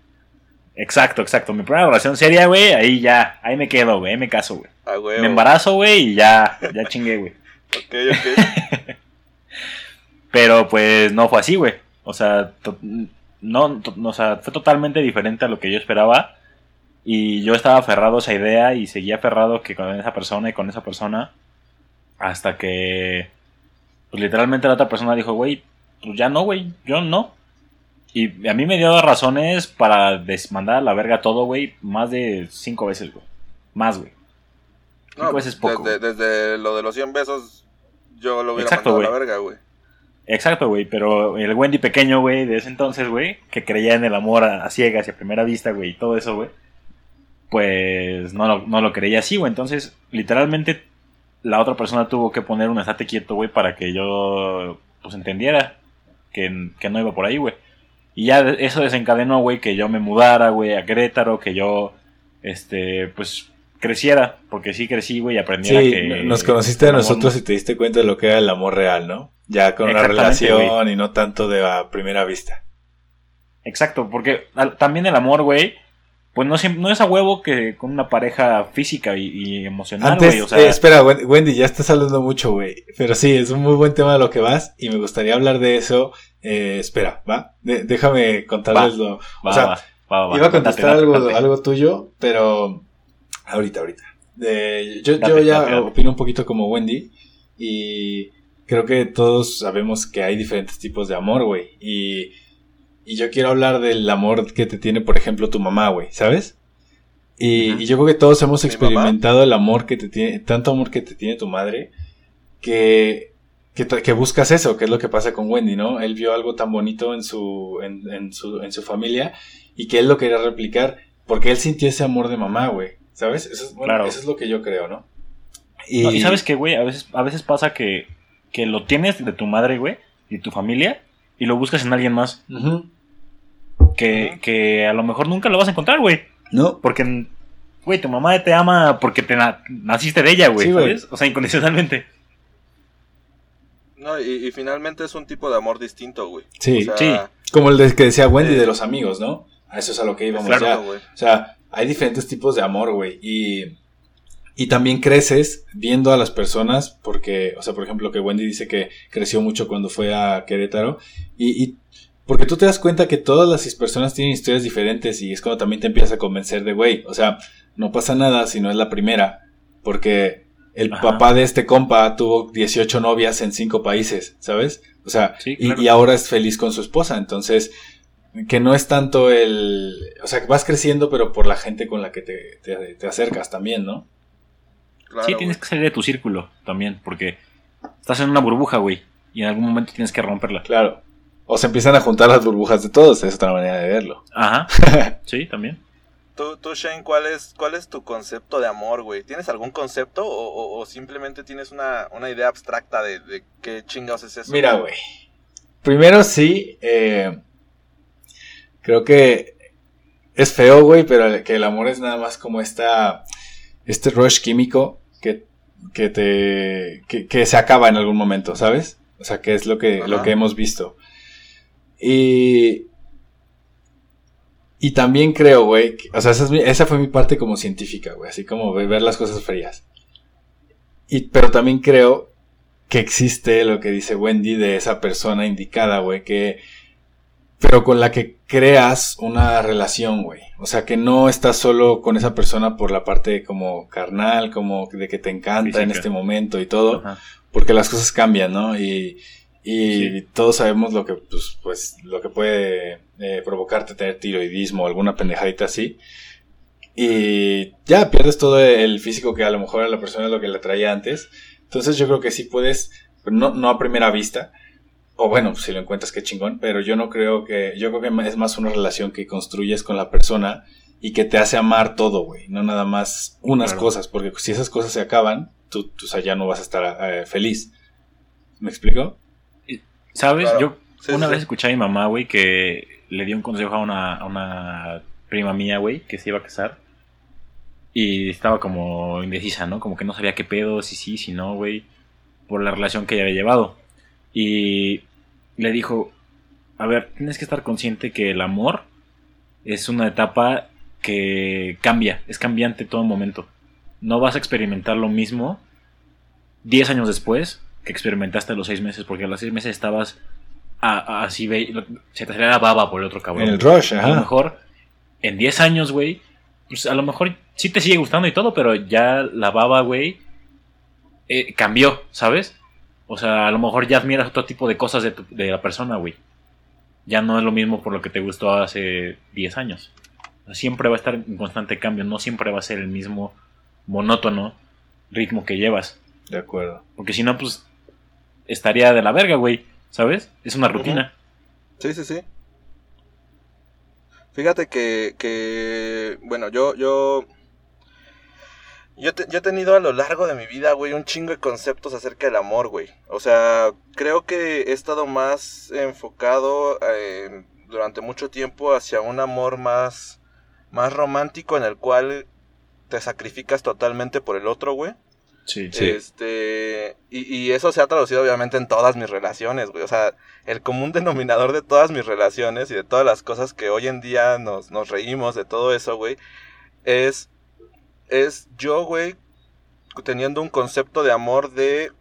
Exacto, exacto. Mi primera relación seria, güey, ahí ya, ahí me quedo, güey, ahí me caso, güey. Me embarazo, güey, y ya, ya chingué, güey. Ok, ok. Pero pues no fue así, güey. O sea, no, o sea, fue totalmente diferente a lo que yo esperaba. Y yo estaba aferrado a esa idea y seguía aferrado que con esa persona y con esa persona. Hasta que, pues literalmente la otra persona dijo, güey, pues ya no, güey, yo no. Y a mí me dio razones para desmandar a la verga todo, güey, más de cinco veces, güey. Más, güey. Cinco veces poco. Desde, desde lo de los 100 besos, yo lo hubiera Exacto, mandado a la verga, güey. Exacto, güey, pero el Wendy pequeño, güey, de ese entonces, güey, que creía en el amor a, a ciegas y a primera vista, güey, y todo eso, güey, pues no lo, no lo creía así, güey. Entonces, literalmente, la otra persona tuvo que poner un estate quieto, güey, para que yo, pues, entendiera que, que no iba por ahí, güey. Y ya eso desencadenó, güey, que yo me mudara, güey, a Querétaro, que yo, este, pues, creciera, porque sí crecí, güey, y aprendiera Sí, que... nos conociste a nosotros y te diste cuenta de lo que era el amor real, ¿no? Ya con una relación y no tanto de a primera vista. Exacto, porque al- también el amor, güey, pues no, no es a huevo que con una pareja física y, y emocional, Antes, güey. O sea, eh, espera, Wen- Wendy, ya estás hablando mucho, güey. Pero sí, es un muy buen tema de lo que vas y me gustaría hablar de eso. Eh, espera, ¿va? De- déjame contarles lo... va, o sea, va, va, va, Iba a contestar date, algo, date. algo tuyo, pero ahorita, ahorita. Yo, yo ya opino un poquito como Wendy y creo que todos sabemos que hay diferentes tipos de amor, güey. Y, y yo quiero hablar del amor que te tiene, por ejemplo, tu mamá, güey, ¿sabes? Y, y yo creo que todos hemos ¿Mi experimentado el amor que te tiene, tanto amor que te tiene tu madre, que, que, buscas eso, que es lo que pasa con Wendy, ¿no? Él vio algo tan bonito en su, en, en su, en su familia y que él lo quería replicar porque él sintió ese amor de mamá, güey, ¿sabes? Eso es, bueno, Claro. eso es lo que yo creo, ¿no? No, y sabes que, güey, a veces, a veces pasa que, que lo tienes de tu madre, güey, y tu familia, y lo buscas en alguien más, que, que a lo mejor nunca lo vas a encontrar, güey. No, Porque, güey, tu mamá te ama porque te na- naciste de ella, güey, Sí, güey. ¿sabes? O sea, incondicionalmente. No, y, y finalmente es un tipo de amor distinto, güey. sí, O sea, sí. como el de que decía Wendy Eh. de los amigos, ¿no? A eso es a lo que íbamos Claro, ya. güey. O sea, hay diferentes tipos de amor, güey. Y, y también creces viendo a las personas, porque, o sea, por ejemplo, que Wendy dice que creció mucho cuando fue a Querétaro. Y, y porque tú te das cuenta que todas las personas tienen historias diferentes y es cuando también te empiezas a convencer de, güey, o sea, no pasa nada si no es la primera. Porque el Ajá. papá de este compa tuvo 18 novias en 5 países, ¿sabes? O sea, Sí, y- claro. y ahora es feliz con su esposa. Entonces, que no es tanto el... O sea, que vas creciendo, pero por la gente con la que te, te- te acercas también, ¿no? Claro, sí, tienes güey. que salir de tu círculo también, porque estás en una burbuja, güey, y en algún momento tienes que romperla. Claro. O se empiezan a juntar las burbujas de todos, es otra manera de verlo. Ajá, sí, también. Tú, tú, Shane, ¿cuál es, ¿cuál es tu concepto de amor, güey? ¿Tienes algún concepto o, o- o simplemente tienes una, una idea abstracta de, de qué chingados es eso? Mira, güey. primero sí, eh, creo que es feo, güey, pero que el amor es nada más como esta, este rush químico que, que te, que, que se acaba en algún momento, ¿sabes? O sea, que es lo que, lo que hemos visto. Y, y también creo, güey, o sea, esa, es mi- esa fue mi parte como científica, güey, así como ve- ver las cosas frías. Y, pero también creo que existe lo que dice Wendy de esa persona indicada, güey, que... Pero con la que creas una relación, güey. O sea, que no estás solo con esa persona por la parte como carnal, como de que te encanta en este momento y todo Ajá. porque las cosas cambian, ¿no? Y, y Sí. todos sabemos lo que, pues, pues, lo que puede eh, provocarte tener tiroidismo o alguna pendejadita así. Y ya pierdes todo el físico que a lo mejor a la persona es lo que le traía antes. Entonces yo creo que sí puedes, no, no a primera vista, o bueno, si lo encuentras qué chingón, pero yo no creo que, yo creo que es más una relación que construyes con la persona y que te hace amar todo, güey, no nada más unas Claro. cosas, porque si esas cosas se acaban, tú, tú o sea, ya no vas a estar eh, feliz. ¿Me explico? ¿Sabes? Claro. Yo Sí, una sí, vez escuché a mi mamá, güey, que le dio un consejo a una, a una prima mía, güey, que se iba a casar. Y estaba como indecisa, ¿no? Como que no sabía qué pedo, si sí, si no, güey, por la relación que ella había llevado. Y le dijo, a ver, tienes que estar consciente que el amor es una etapa que cambia, es cambiante todo momento. No vas a experimentar lo mismo 10 años después que experimentaste a los 6 meses, porque a los 6 meses estabas a- a- así, se te la baba por el otro cabrón. En el rush, A lo ajá. mejor en 10 años, güey, pues a lo mejor sí te sigue gustando y todo, pero ya la baba, güey, eh, cambió, ¿sabes? O sea, a lo mejor ya admiras otro tipo de cosas de, tu- de la persona, güey. Ya no es lo mismo por lo que te gustó hace 10 años. Siempre va a estar en constante cambio, no siempre va a ser el mismo monótono ritmo que llevas. De acuerdo. Porque si no, pues estaría de la verga, güey. ¿Sabes? Es una rutina. Sí, sí, sí. Fíjate que, que bueno, yo, yo, yo, te- yo he tenido a lo largo de mi vida, güey, un chingo de conceptos acerca del amor, güey. O sea, creo que he estado más enfocado eh, durante mucho tiempo hacia un amor más, más romántico en el cual te sacrificas totalmente por el otro, güey. Sí. Sí. Este, y, y eso se ha traducido obviamente en todas mis relaciones, güey. O sea, el común denominador de todas mis relaciones y de todas las cosas que hoy en día nos, nos reímos de todo eso, güey, es, es yo, güey, teniendo un concepto de amor de,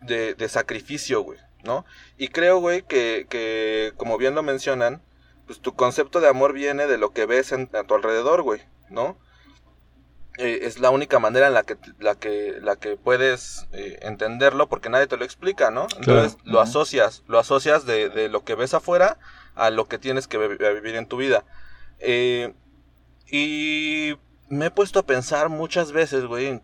de, de sacrificio, güey, ¿no? Y creo, güey, que, que, como bien lo mencionan, pues tu concepto de amor viene de lo que ves en- a tu alrededor, güey, ¿no? eh, es la única manera en la que la que la que puedes eh, entenderlo porque nadie te lo explica, ¿no? Entonces Claro. lo asocias, lo asocias de, de lo que ves afuera a lo que tienes que vivir en tu vida. Eh, y me he puesto a pensar muchas veces, güey, en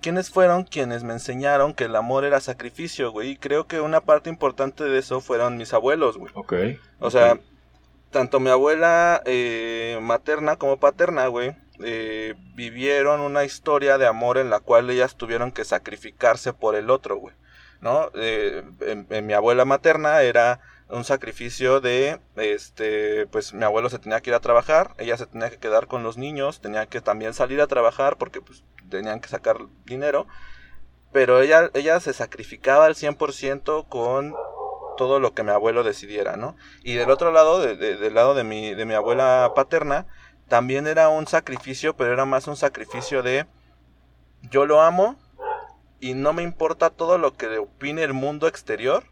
quiénes fueron quienes me enseñaron que el amor era sacrificio, güey. Y creo que una parte importante de eso fueron mis abuelos, güey. Ok. O sea, tanto mi abuela eh, materna como paterna, güey, eh, vivieron una historia de amor en la cual ellas tuvieron que sacrificarse por el otro, güey. ¿No? Eh, en- en mi abuela materna era un sacrificio de, este, pues mi abuelo se tenía que ir a trabajar, ella se tenía que quedar con los niños, tenía que también salir a trabajar porque pues tenían que sacar dinero, pero ella, ella se sacrificaba al 100% con todo lo que mi abuelo decidiera, ¿no? Y del otro lado, de- de- del lado de mi, de mi abuela paterna, también era un sacrificio, pero era más un sacrificio de yo lo amo y no me importa todo lo que opine el mundo exterior.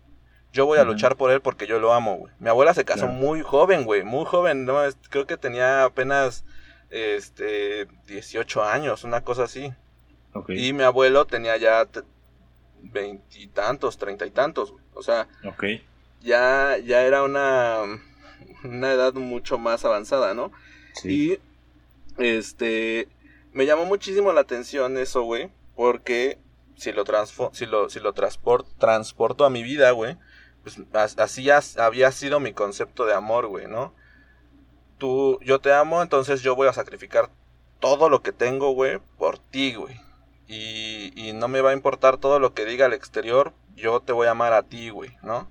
Yo voy a luchar por él porque yo lo amo, güey. Mi abuela se casó Claro. muy joven, güey, muy joven, no, Es- creo que tenía apenas este 18 años, una cosa así. Y mi abuelo tenía ya veintitantos, treinta y tantos, güey. O sea, ya, ya era una, una edad mucho más avanzada, ¿no? Sí. Y este me llamó muchísimo la atención eso, güey, porque si lo transfo si lo si lo transport transporto a mi vida, güey, pues as- así había sido mi concepto de amor, güey, ¿no? Tú yo te amo, entonces yo voy a sacrificar todo lo que tengo, güey, por ti, güey. Y, no me va a importar todo lo que diga el exterior, yo te voy a amar a ti, güey, ¿no?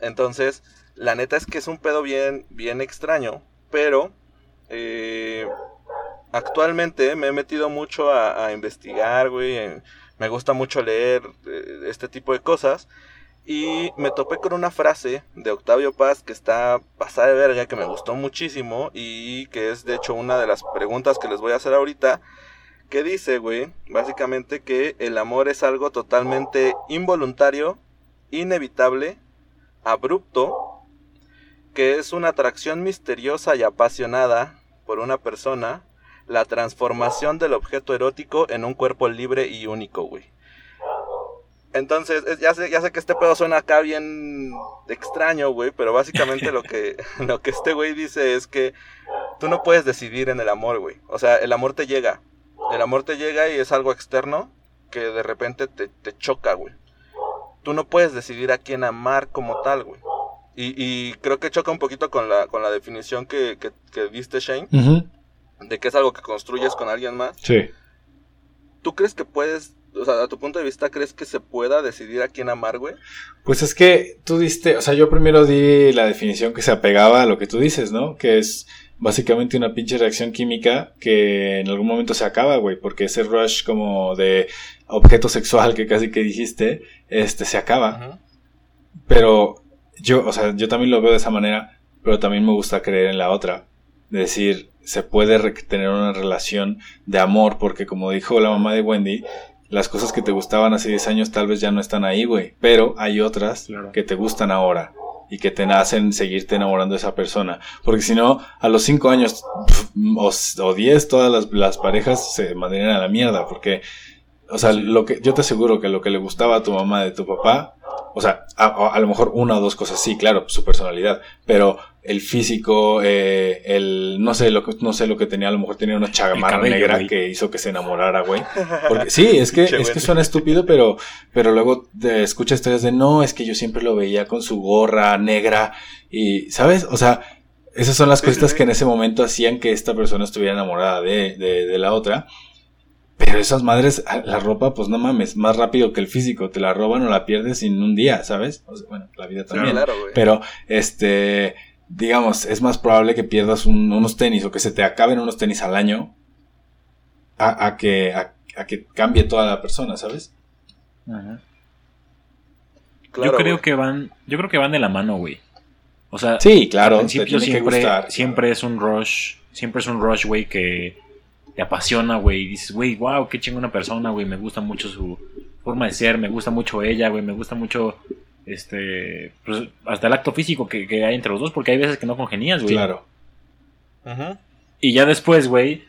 Entonces, la neta es que es un pedo bien, bien extraño, pero eh, actualmente me he metido mucho a, investigar, güey. me gusta mucho leer eh, este tipo de cosas. Y me topé con una frase de Octavio Paz que está pasada de verga, que me gustó muchísimo y que es de hecho una de las preguntas que les voy a hacer ahorita. Que dice, güey, básicamente que el amor es algo totalmente involuntario, inevitable, abrupto, que es una atracción misteriosa y apasionada por una persona, la transformación del objeto erótico en un cuerpo libre y único, güey. Entonces, es- ya sé, ya sé que este pedo suena acá bien extraño, güey, pero básicamente lo que, lo que este güey dice es que tú no puedes decidir en el amor, güey. O sea, el amor te llega. El amor te llega y es algo externo que de repente te, te choca, güey. Tú no puedes decidir a quién amar como tal, güey. Y, y creo que choca un poquito con la, con la definición que, que, que diste, Shane, de que es algo que construyes con alguien más. Sí. ¿Tú crees que puedes, o sea, a tu punto de vista, crees que se pueda decidir a quién amar, güey? Pues es que tú diste, o sea, yo primero di la definición que se apegaba a lo que tú dices, ¿no? Que es básicamente una pinche reacción química que en algún momento se acaba, güey, porque ese rush como de objeto sexual que casi que dijiste, este se acaba. Pero yo, o sea, yo también lo veo de esa manera, pero también me gusta creer en la otra. De decir, se puede tener una relación de amor, porque como dijo la mamá de Wendy, las cosas que te gustaban hace 10 años tal vez ya no están ahí, güey. Pero hay otras Claro. que te gustan ahora y que te hacen seguirte enamorando de esa persona. Porque si no, a los 5 años o, o 10, todas las, las parejas se mandarían a la mierda. Porque, o sea, lo que, yo te aseguro que lo que le gustaba a tu mamá de tu papá, o sea, a, a- a lo mejor una o dos cosas, sí, claro, su personalidad, pero el físico, eh, el, no sé, lo que, no sé lo que tenía, a lo mejor tenía una chamarra cabello, negra güey. que hizo que se enamorara, güey. Porque, sí, es que, es que suena estúpido, pero, pero luego te escucha historias de no, es que yo siempre lo veía con su gorra negra y, ¿sabes? O sea, esas son las sí. que en ese momento hacían que esta persona estuviera enamorada de, de, de la otra. Pero esas madres, a- la ropa, pues no mames, más rápido que el físico, te la roban o la pierdes en un día, ¿sabes? O sea, bueno, la vida también. Claro, güey. Pero, este, digamos, es más probable que pierdas un- unos tenis o que se te acaben unos tenis al año a, a que, a, a que cambie toda la persona, ¿sabes? Ajá. Claro, yo creo que van, yo creo que van de la mano, güey. O sea, Sí, claro, al te principio que siempre, gustar. siempre es un rush, siempre es un rush, güey, que te apasiona, güey, y dices, güey, wow, qué chingona persona, güey, me gusta mucho su forma de ser, me gusta mucho ella, güey, me gusta mucho, este, pues, hasta el acto físico que, que hay entre los dos, porque hay veces que no congenías, güey. Claro. Ujú. Y ya después, güey,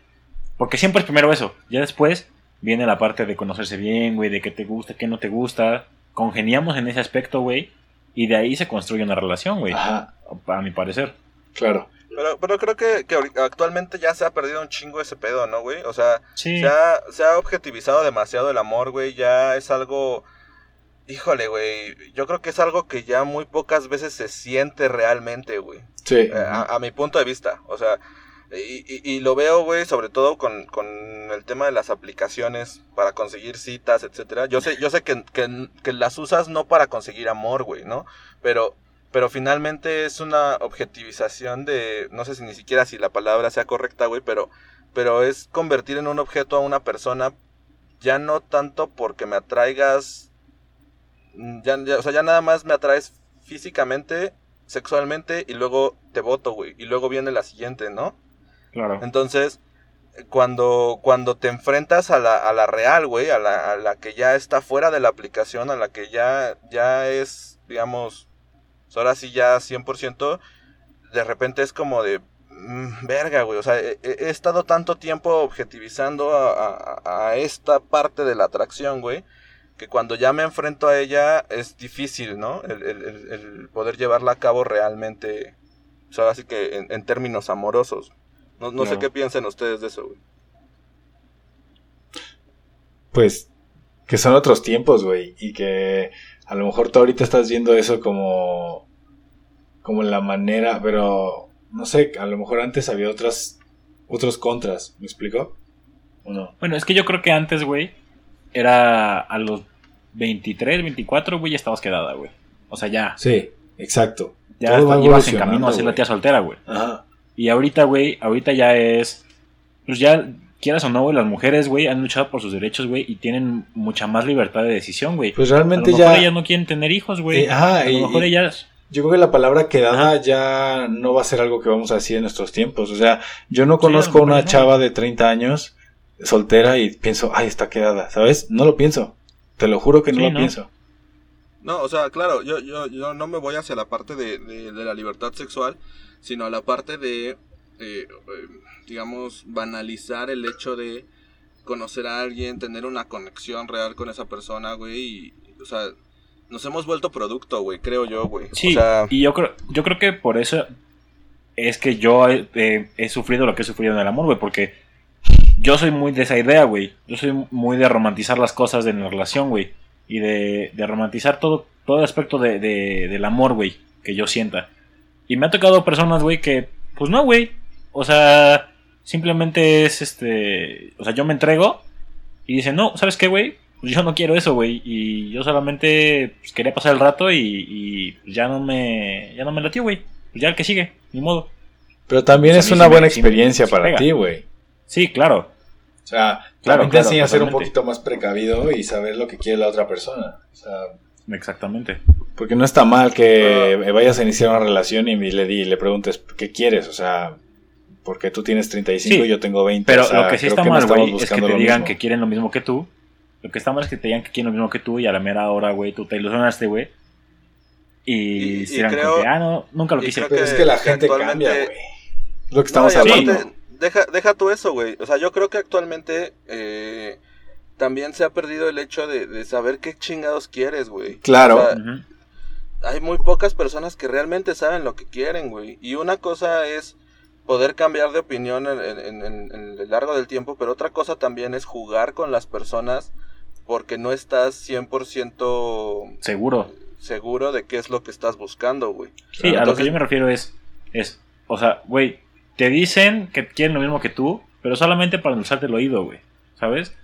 porque siempre es primero eso, ya después viene la parte de conocerse bien, güey, de qué te gusta, qué no te gusta, congeniamos en ese aspecto, güey, y de ahí se construye una relación, güey, Ajá, a mi parecer. claro. Pero, pero creo que, que actualmente ya se ha perdido un chingo ese pedo, ¿no, güey? O sea, Sí. se, ha, se ha objetivizado demasiado el amor, güey. Ya es algo... Híjole, güey. Yo creo que es algo que ya muy pocas veces se siente realmente, güey. Sí. Eh, a, a mi punto de vista. O sea, y, y- y lo veo, güey, sobre todo con, con el tema de las aplicaciones para conseguir citas, etcétera. Yo sé, yo sé que, que, que las usas no para conseguir amor, güey, ¿no? Pero, pero finalmente es una objetivización de, no sé si ni siquiera si la palabra sea correcta, güey, pero, pero es convertir en un objeto a una persona ya no tanto porque me atraigas, ya, ya- o sea, ya nada más me atraes físicamente, sexualmente y luego te voto, güey, y luego viene la siguiente, ¿no? Claro. Entonces, cuando, cuando te enfrentas a la, a la real, güey, a la, a la que ya está fuera de la aplicación, a la que ya, ya es, digamos, ahora sí ya 100%, de repente es como de, mm, verga, güey, o sea, he, he estado tanto tiempo objetivizando a, a- a esta parte de la atracción, güey, que cuando ya me enfrento a ella es difícil, ¿no? El, el- el- el poder llevarla a cabo realmente, o sea, así que en, en términos amorosos. No, no sé qué piensan ustedes de eso, güey. Pues que son otros tiempos, güey, y que a lo mejor tú ahorita estás viendo eso como como la manera, pero no sé, a lo mejor antes había otras otros contras, ¿me explico? ¿O no? Bueno, es que yo creo que antes, güey, era a los 23, 24, güey, ya estabas quedada, güey. O sea, ya. Sí, Exacto. Ya va ibas en camino a ser la tía soltera, güey. Ajá. Y ahorita, güey, ahorita ya es. Pues ya, quieras o no, güey, las mujeres, güey, han luchado por sus derechos, güey, y tienen mucha más libertad de decisión, güey. Pues a lo realmente mejor ya. ellas no quieren tener hijos, güey. Eh, ajá, a lo y- mejor ellas. Yo creo que la palabra quedada ya no va a ser algo que vamos a decir en nuestros tiempos. O sea, yo no conozco a una no. chava de 30 años soltera y pienso, ay, está quedada, ¿sabes? No lo pienso. Te lo juro que no Sí, lo ¿no? pienso. No, o sea, claro, yo, yo, yo no me voy hacia la parte de, de- de la libertad sexual, sino a la parte de, eh, eh, digamos, banalizar el hecho de conocer a alguien, tener una conexión real con esa persona, güey, y, o sea, nos hemos vuelto producto, güey, creo yo, güey. Sí, O sea, y yo creo, yo creo que por eso es que yo eh, he sufrido lo que he sufrido en el amor, güey, porque yo soy muy de esa idea, güey. Yo soy muy de romantizar las cosas de la relación, güey. Y de, de romantizar todo, todo el aspecto de, de- del amor, güey, que yo sienta. Y me ha tocado personas, güey, que, pues no, güey. O sea, simplemente es este. O sea, yo me entrego y dicen, no, ¿sabes qué, güey? Pues yo no quiero eso, güey. Y yo solamente pues, quería pasar el rato y, y pues, ya no me. Ya no me latió, güey. Pues ya el que sigue, ni modo. Pero también Pues es una me- buena me- experiencia para ti, güey. Sí, claro. O sea, Claro, también te claro, enseña a ser un poquito más precavido y saber lo que quiere la otra persona. O sea, Exactamente. porque no está mal que vayas a iniciar una relación y le, di- le preguntes qué quieres. O sea, porque tú tienes 35 Sí, y yo tengo 20. Pero o sea, lo que sí está mal, güey, es que te digan mismo. que quieren lo mismo que tú. Lo que está mal es que te digan que quieren lo mismo que tú y a la mera hora, güey, tú te ilusionaste, güey. Y, Y- y creo- que, ah, no, nunca lo y quise. Pero que- es que la gente cambia, güey. Es lo que estamos No, y hablando. aparte, deja, deja tú eso, güey. O sea, yo creo que actualmente eh, también se ha perdido el hecho de, de saber qué chingados quieres, güey. Claro. O sea, hay muy pocas personas que realmente saben lo que quieren, güey. Y una cosa es poder cambiar de opinión en, en- en- en- en el largo del tiempo, pero otra cosa también es jugar con las personas porque no estás 100% Seguro. seguro de qué es lo que estás buscando, güey. Sí, a lo que yo me refiero es, es, o sea, güey, te dicen que quieren lo mismo que tú, pero solamente para endulzarte el oído, güey, ¿sabes?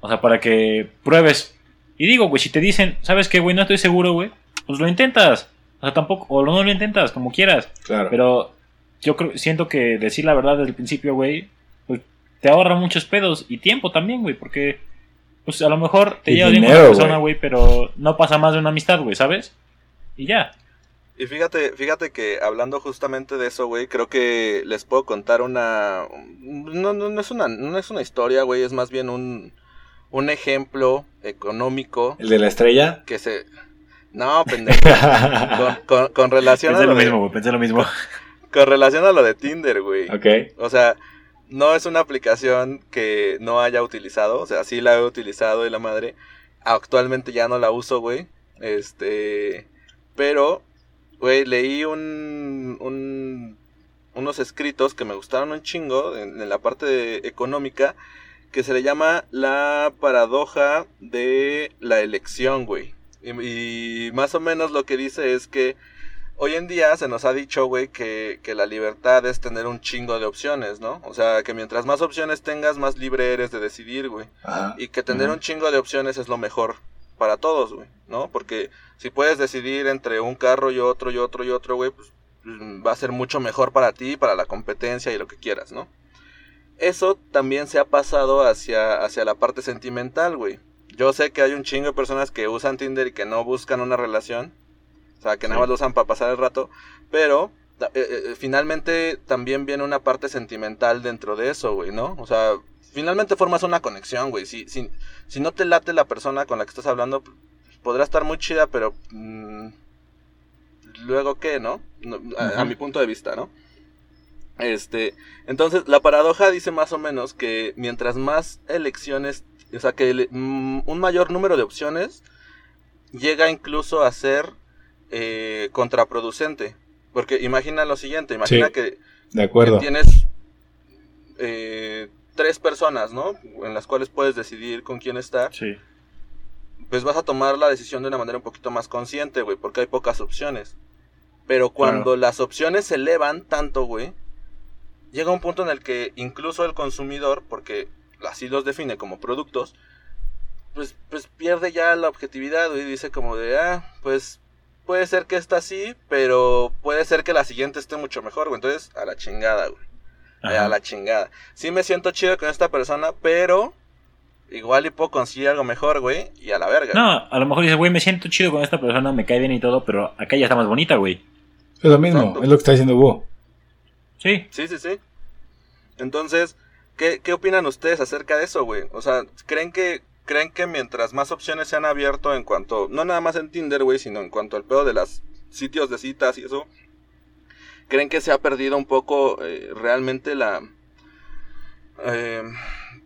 O sea, para que pruebes. Y digo, güey, si te dicen, ¿sabes qué, güey? No estoy seguro, güey, pues lo intentas. O sea, tampoco, o no lo intentas, como quieras. Claro. Pero yo creo, siento que decir la verdad desde el principio, güey, pues te ahorra muchos pedos y tiempo también, güey, porque pues a lo mejor te Y llevas bien la persona, güey, pero no pasa más de una amistad, güey, ¿sabes? Y ya. Y fíjate, fíjate que hablando justamente de eso, güey, creo que les puedo contar una... No, no, no es una, no es una historia, güey, es más bien un, un ejemplo económico ¿El de la estrella? que se... No, pendejo. Con, con- con relación a Pensé lo lo de, mismo, güey, pensé lo mismo. con relación a lo de Tinder, güey. ok. O sea, no es una aplicación que no haya utilizado. O sea, sí la he utilizado y la madre. Actualmente ya no la uso, güey. Este. Pero, güey, leí un, un- unos escritos que me gustaron un chingo en, en la parte de- económica. Que se le llama la paradoja de la elección, güey. Y, y más o menos lo que dice es que hoy en día se nos ha dicho, güey, que, que la libertad es tener un chingo de opciones, ¿no? O sea, que mientras más opciones tengas, más libre eres de decidir, güey. Y que tener un chingo de opciones es lo mejor para todos, güey, ¿no? Porque si puedes decidir entre un carro y otro y otro y otro, güey, pues mm, va a ser mucho mejor para ti, para la competencia y lo que quieras, ¿no? Eso también se ha pasado hacia, hacia la parte sentimental, güey. Yo sé que hay un chingo de personas que usan Tinder y que no buscan una relación. O sea, que nada más lo usan para pasar el rato. Pero ta- eh, eh, finalmente también viene una parte sentimental dentro de eso, güey, ¿no? O sea, finalmente formas una conexión, güey. Si, si, si no te late la persona con la que estás hablando, podrá estar muy chida, pero... mm, Luego qué, ¿no? A, mi punto de vista, ¿no? Este, entonces la paradoja dice más o menos que mientras más elecciones, o sea, que el- mm, un mayor número de opciones llega incluso a ser eh, contraproducente. Porque imagina lo siguiente, imagina Sí. que, De que acuerdo. tienes eh, tres personas, ¿no? En las cuales puedes decidir con quién estar. Sí. Pues vas a tomar la decisión de una manera un poquito más consciente, güey, porque hay pocas opciones. Pero cuando Claro. las opciones se elevan tanto, güey, llega un punto en el que incluso el consumidor, porque así los define como productos, pues, pues pierde ya la objetividad, güey, y dice como de, ah, pues puede ser que esta sí, pero puede ser que la siguiente esté mucho mejor, güey. Entonces, a la chingada, güey. Ajá. A la chingada. Sí me siento chido con esta persona, pero igual y puedo conseguir algo mejor, güey, y a la verga. No, a lo mejor dices, güey, me siento chido con esta persona, me cae bien y todo, pero acá ya está más bonita, güey. Es lo mismo, Exacto. es lo que está diciendo Búho. Sí. Sí, sí, sí. Entonces, ¿qué, qué opinan ustedes acerca de eso, güey? O sea, ¿creen que, ¿creen que mientras más opciones se han abierto en cuanto, no nada más en Tinder, güey, sino en cuanto al pedo de los sitios de citas y eso, ¿creen que se ha perdido un poco eh, realmente la... eh,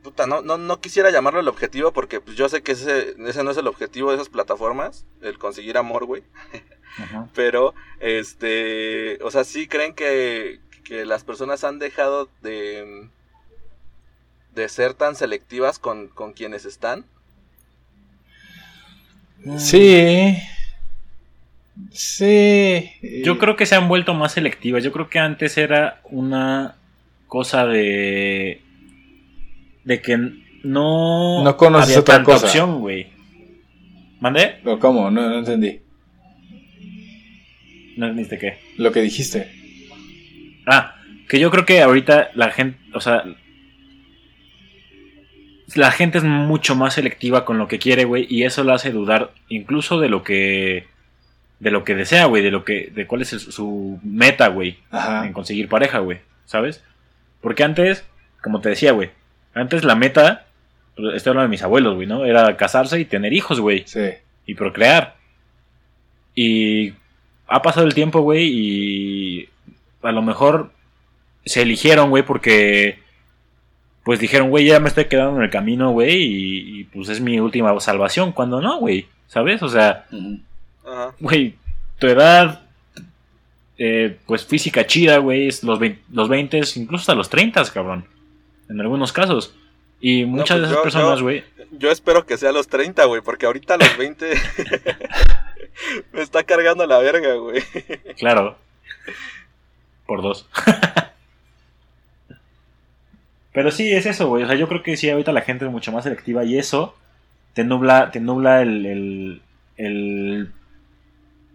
puta, no, no, no quisiera llamarlo el objetivo porque pues, yo sé que ese, ese no es el objetivo de esas plataformas, el conseguir amor, güey. Pero, este, o sea, sí creen que, que las personas han dejado de, de ser tan selectivas con, con quienes están. Sí. Sí. Yo creo que se han vuelto más selectivas. Yo creo que antes era una cosa de. de que no. No conoces había otra tanta cosa. opción, güey. ¿Mandé? ¿Pero ¿Cómo? No, no entendí. No entendiste qué. Lo que dijiste. Ah, que yo creo que ahorita la gente, o sea, la gente es mucho más selectiva con lo que quiere, güey, y eso lo hace dudar incluso de lo que de lo que desea, güey, de lo que de cuál es el- su meta, güey, en conseguir pareja, güey, ¿sabes? Porque antes, como te decía, güey, antes la meta, estoy hablando de mis abuelos, güey, ¿no? Era casarse y tener hijos, güey Sí. y procrear. Y ha pasado el tiempo, güey, y a lo mejor se eligieron, güey, porque pues dijeron, güey, ya me estoy quedando en el camino, güey, y, y, pues es mi última salvación, cuando no, güey, ¿sabes? O sea. Güey, tu edad, eh, pues física chida, güey, es los, vein- los 20, incluso hasta los 30, cabrón, en algunos casos. Y muchas pues de esas yo- personas, güey, Yo espero que sea los 30, güey, porque ahorita a los 20 me está cargando la verga, güey. Claro. Por dos. Pero sí, es eso, güey. O sea, yo creo que sí, ahorita la gente es mucho más selectiva y eso te nubla, te nubla el, el, el,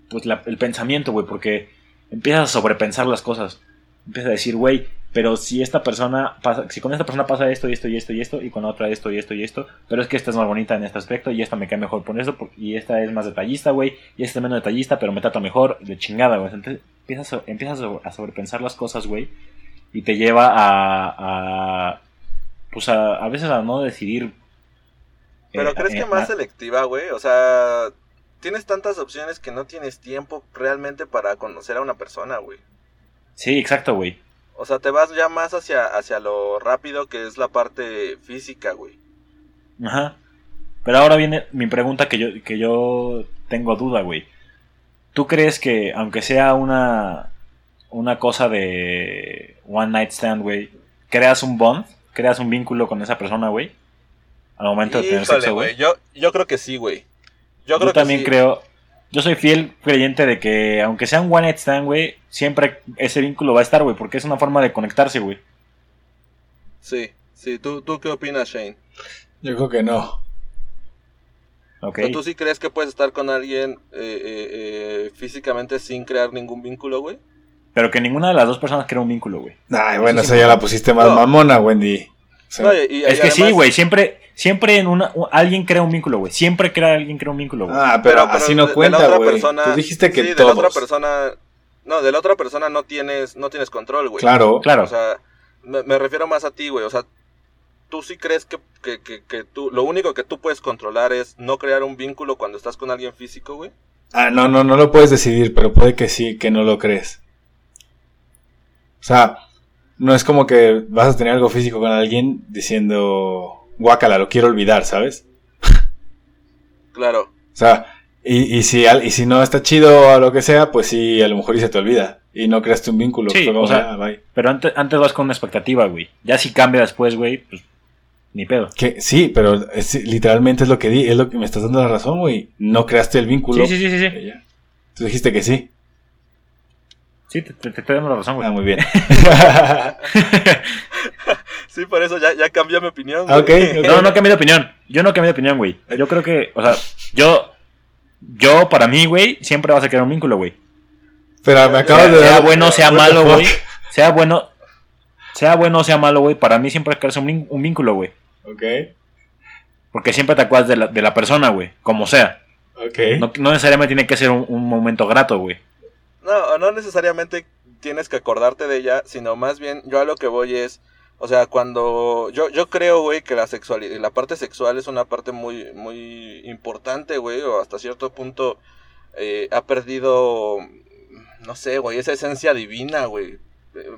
pues la- el pensamiento, güey, porque empiezas a sobrepensar las cosas. Empiezas a decir, güey, pero si esta persona pasa, si con esta persona pasa esto y esto y esto y esto y con otra esto y esto y esto, pero es que esta es más bonita en este aspecto y esta me cae mejor por esto y esta es más detallista, güey, y esta es menos detallista, pero me trata mejor, de chingada, güey. Entonces empiezas a, empiezas a sobrepensar las cosas, güey, y te lleva a, a pues a, a veces a no decidir. Pero eh, ¿crees eh, que más selectiva, güey? O sea, tienes tantas opciones que no tienes tiempo realmente para conocer a una persona, güey. Sí, exacto, güey. O sea, te vas ya más hacia, hacia lo rápido que es la parte física, güey. Ajá. Pero ahora viene mi pregunta que yo, que yo tengo duda, güey. ¿Tú crees que, aunque sea una, una cosa de one night stand, güey, creas un bond, creas un vínculo con esa persona, güey? Al momento de tener sexo, güey. güey. Yo, yo creo que sí, güey. Yo Yo, creo que también sí. creo, yo soy fiel creyente de que, aunque sea un one night stand, güey, siempre ese vínculo va a estar, güey, porque es una forma de conectarse, güey. Sí, sí. ¿Tú, ¿Tú qué opinas, Shane? Yo creo que no. Ok. O sea, ¿Tú sí crees que puedes estar con alguien eh, eh, eh, físicamente sin crear ningún vínculo, güey? Pero que ninguna de las dos personas crea un vínculo, güey. Ay, bueno, esa sí ya me- la pusiste más No. mamona, Wendy. O sea, No, y- y- Es y que sí, güey, siempre, siempre en una, alguien crea un vínculo, güey. Siempre crea alguien crea un vínculo, güey. ah, pero, Pero- pero así no de la cuenta, güey. persona- Tú dijiste que sí, de todos. la otra persona... No, de la otra persona no tienes, no tienes control, güey. Claro. claro. O sea, me, me refiero más a ti, güey. O sea, tú sí crees que, que, que, que tú, lo único que tú puedes controlar es no crear un vínculo cuando estás con alguien físico, güey. Ah, no, no, no lo puedes decidir, pero puede que sí, que no lo crees. O sea, no es como que vas a tener algo físico con alguien diciendo, guácala, lo quiero olvidar, ¿sabes? Claro. O sea, y, y, si, al- y si no está chido o lo que sea, pues sí, a lo mejor y se te olvida. Y no creaste un vínculo. Sí, o sea- "Ah, bye". Pero antes, antes vas con una expectativa, güey. Ya si cambia después, güey, pues ni pedo. Que, sí, pero es- literalmente es lo que di, es lo que me estás dando la razón, güey. No creaste el vínculo. Sí, sí, sí, sí. Tú dijiste que sí. Sí, te, te- te estoy dando la razón, güey. Ah, muy bien. Sí, por eso ya, ya cambió mi opinión. Ah, güey. ok, ok. No, no cambié de opinión. Yo no cambié de opinión, güey. Yo creo que, o sea, yo Yo, para mí, güey, siempre vas a querer un vínculo, güey. Pero me acabas Sea, de sea dar. bueno, sea What the malo, güey. Sea bueno, sea bueno o sea malo, güey. Para mí siempre es un, un vínculo, güey. Ok, Porque siempre te acuerdas de la, de la persona, güey. Como sea. ok. No, no necesariamente tiene que ser un, un momento grato, güey. No, no necesariamente tienes que acordarte de ella, sino más bien yo a lo que voy es, o sea, cuando yo yo creo, güey, que la sexualidad, la parte sexual es una parte muy muy importante, güey, o hasta cierto punto eh, ha perdido, no sé, güey, esa esencia divina, güey. Eh,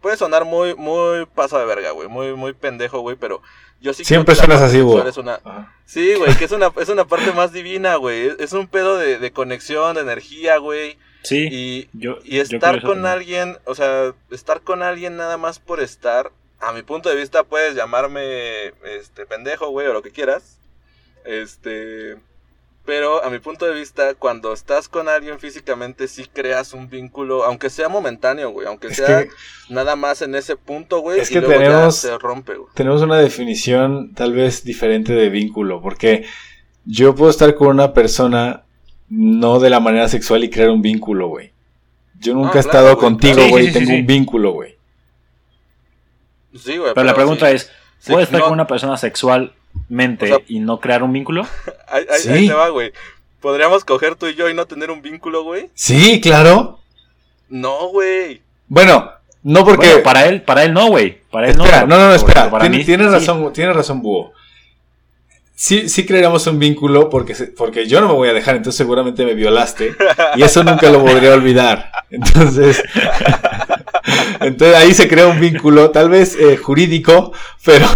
puede sonar muy muy paso de verga, güey, muy muy pendejo, güey, pero yo sí Siempre creo que suenas así, es una Ajá. Sí, güey, que es una, es una parte más divina, güey. Es, es un pedo de, de conexión, de energía, güey. Sí. Y, yo, y estar con también. alguien, o sea, estar con alguien nada más por estar, a mi punto de vista puedes llamarme, este, pendejo, güey, o lo que quieras. Este, pero a mi punto de vista, cuando estás con alguien físicamente, sí creas un vínculo, aunque sea momentáneo, güey, aunque Es sea que nada más en ese punto, güey, Es y que luego ya tenemos- se rompe, güey. tenemos una definición tal vez diferente de vínculo, porque yo puedo estar con una persona no de la manera sexual y crear un vínculo, güey. Yo nunca Ah, he claro, estado güey, contigo, claro. Güey, sí, y sí, tengo sí. un vínculo, güey. Sí, güey. Pero la pregunta sí. es, Sí, ¿puedes estar no, con una persona sexualmente O sea- y no crear un vínculo? Ahí, ahí- Sí. ahí te va, güey. ¿Podríamos coger tú y yo y no tener un vínculo, güey? Sí, claro. No, güey. Bueno, no porque... Bueno, para él, para él no, güey. Para él Espera, no. no, no, espera. para Tien- mí tienes sí. razón, tienes razón, Búho. Sí, sí crearíamos un vínculo porque, porque yo no me voy a dejar, entonces seguramente me violaste y eso nunca lo podría olvidar. Entonces, entonces ahí se crea un vínculo, tal vez eh, jurídico, pero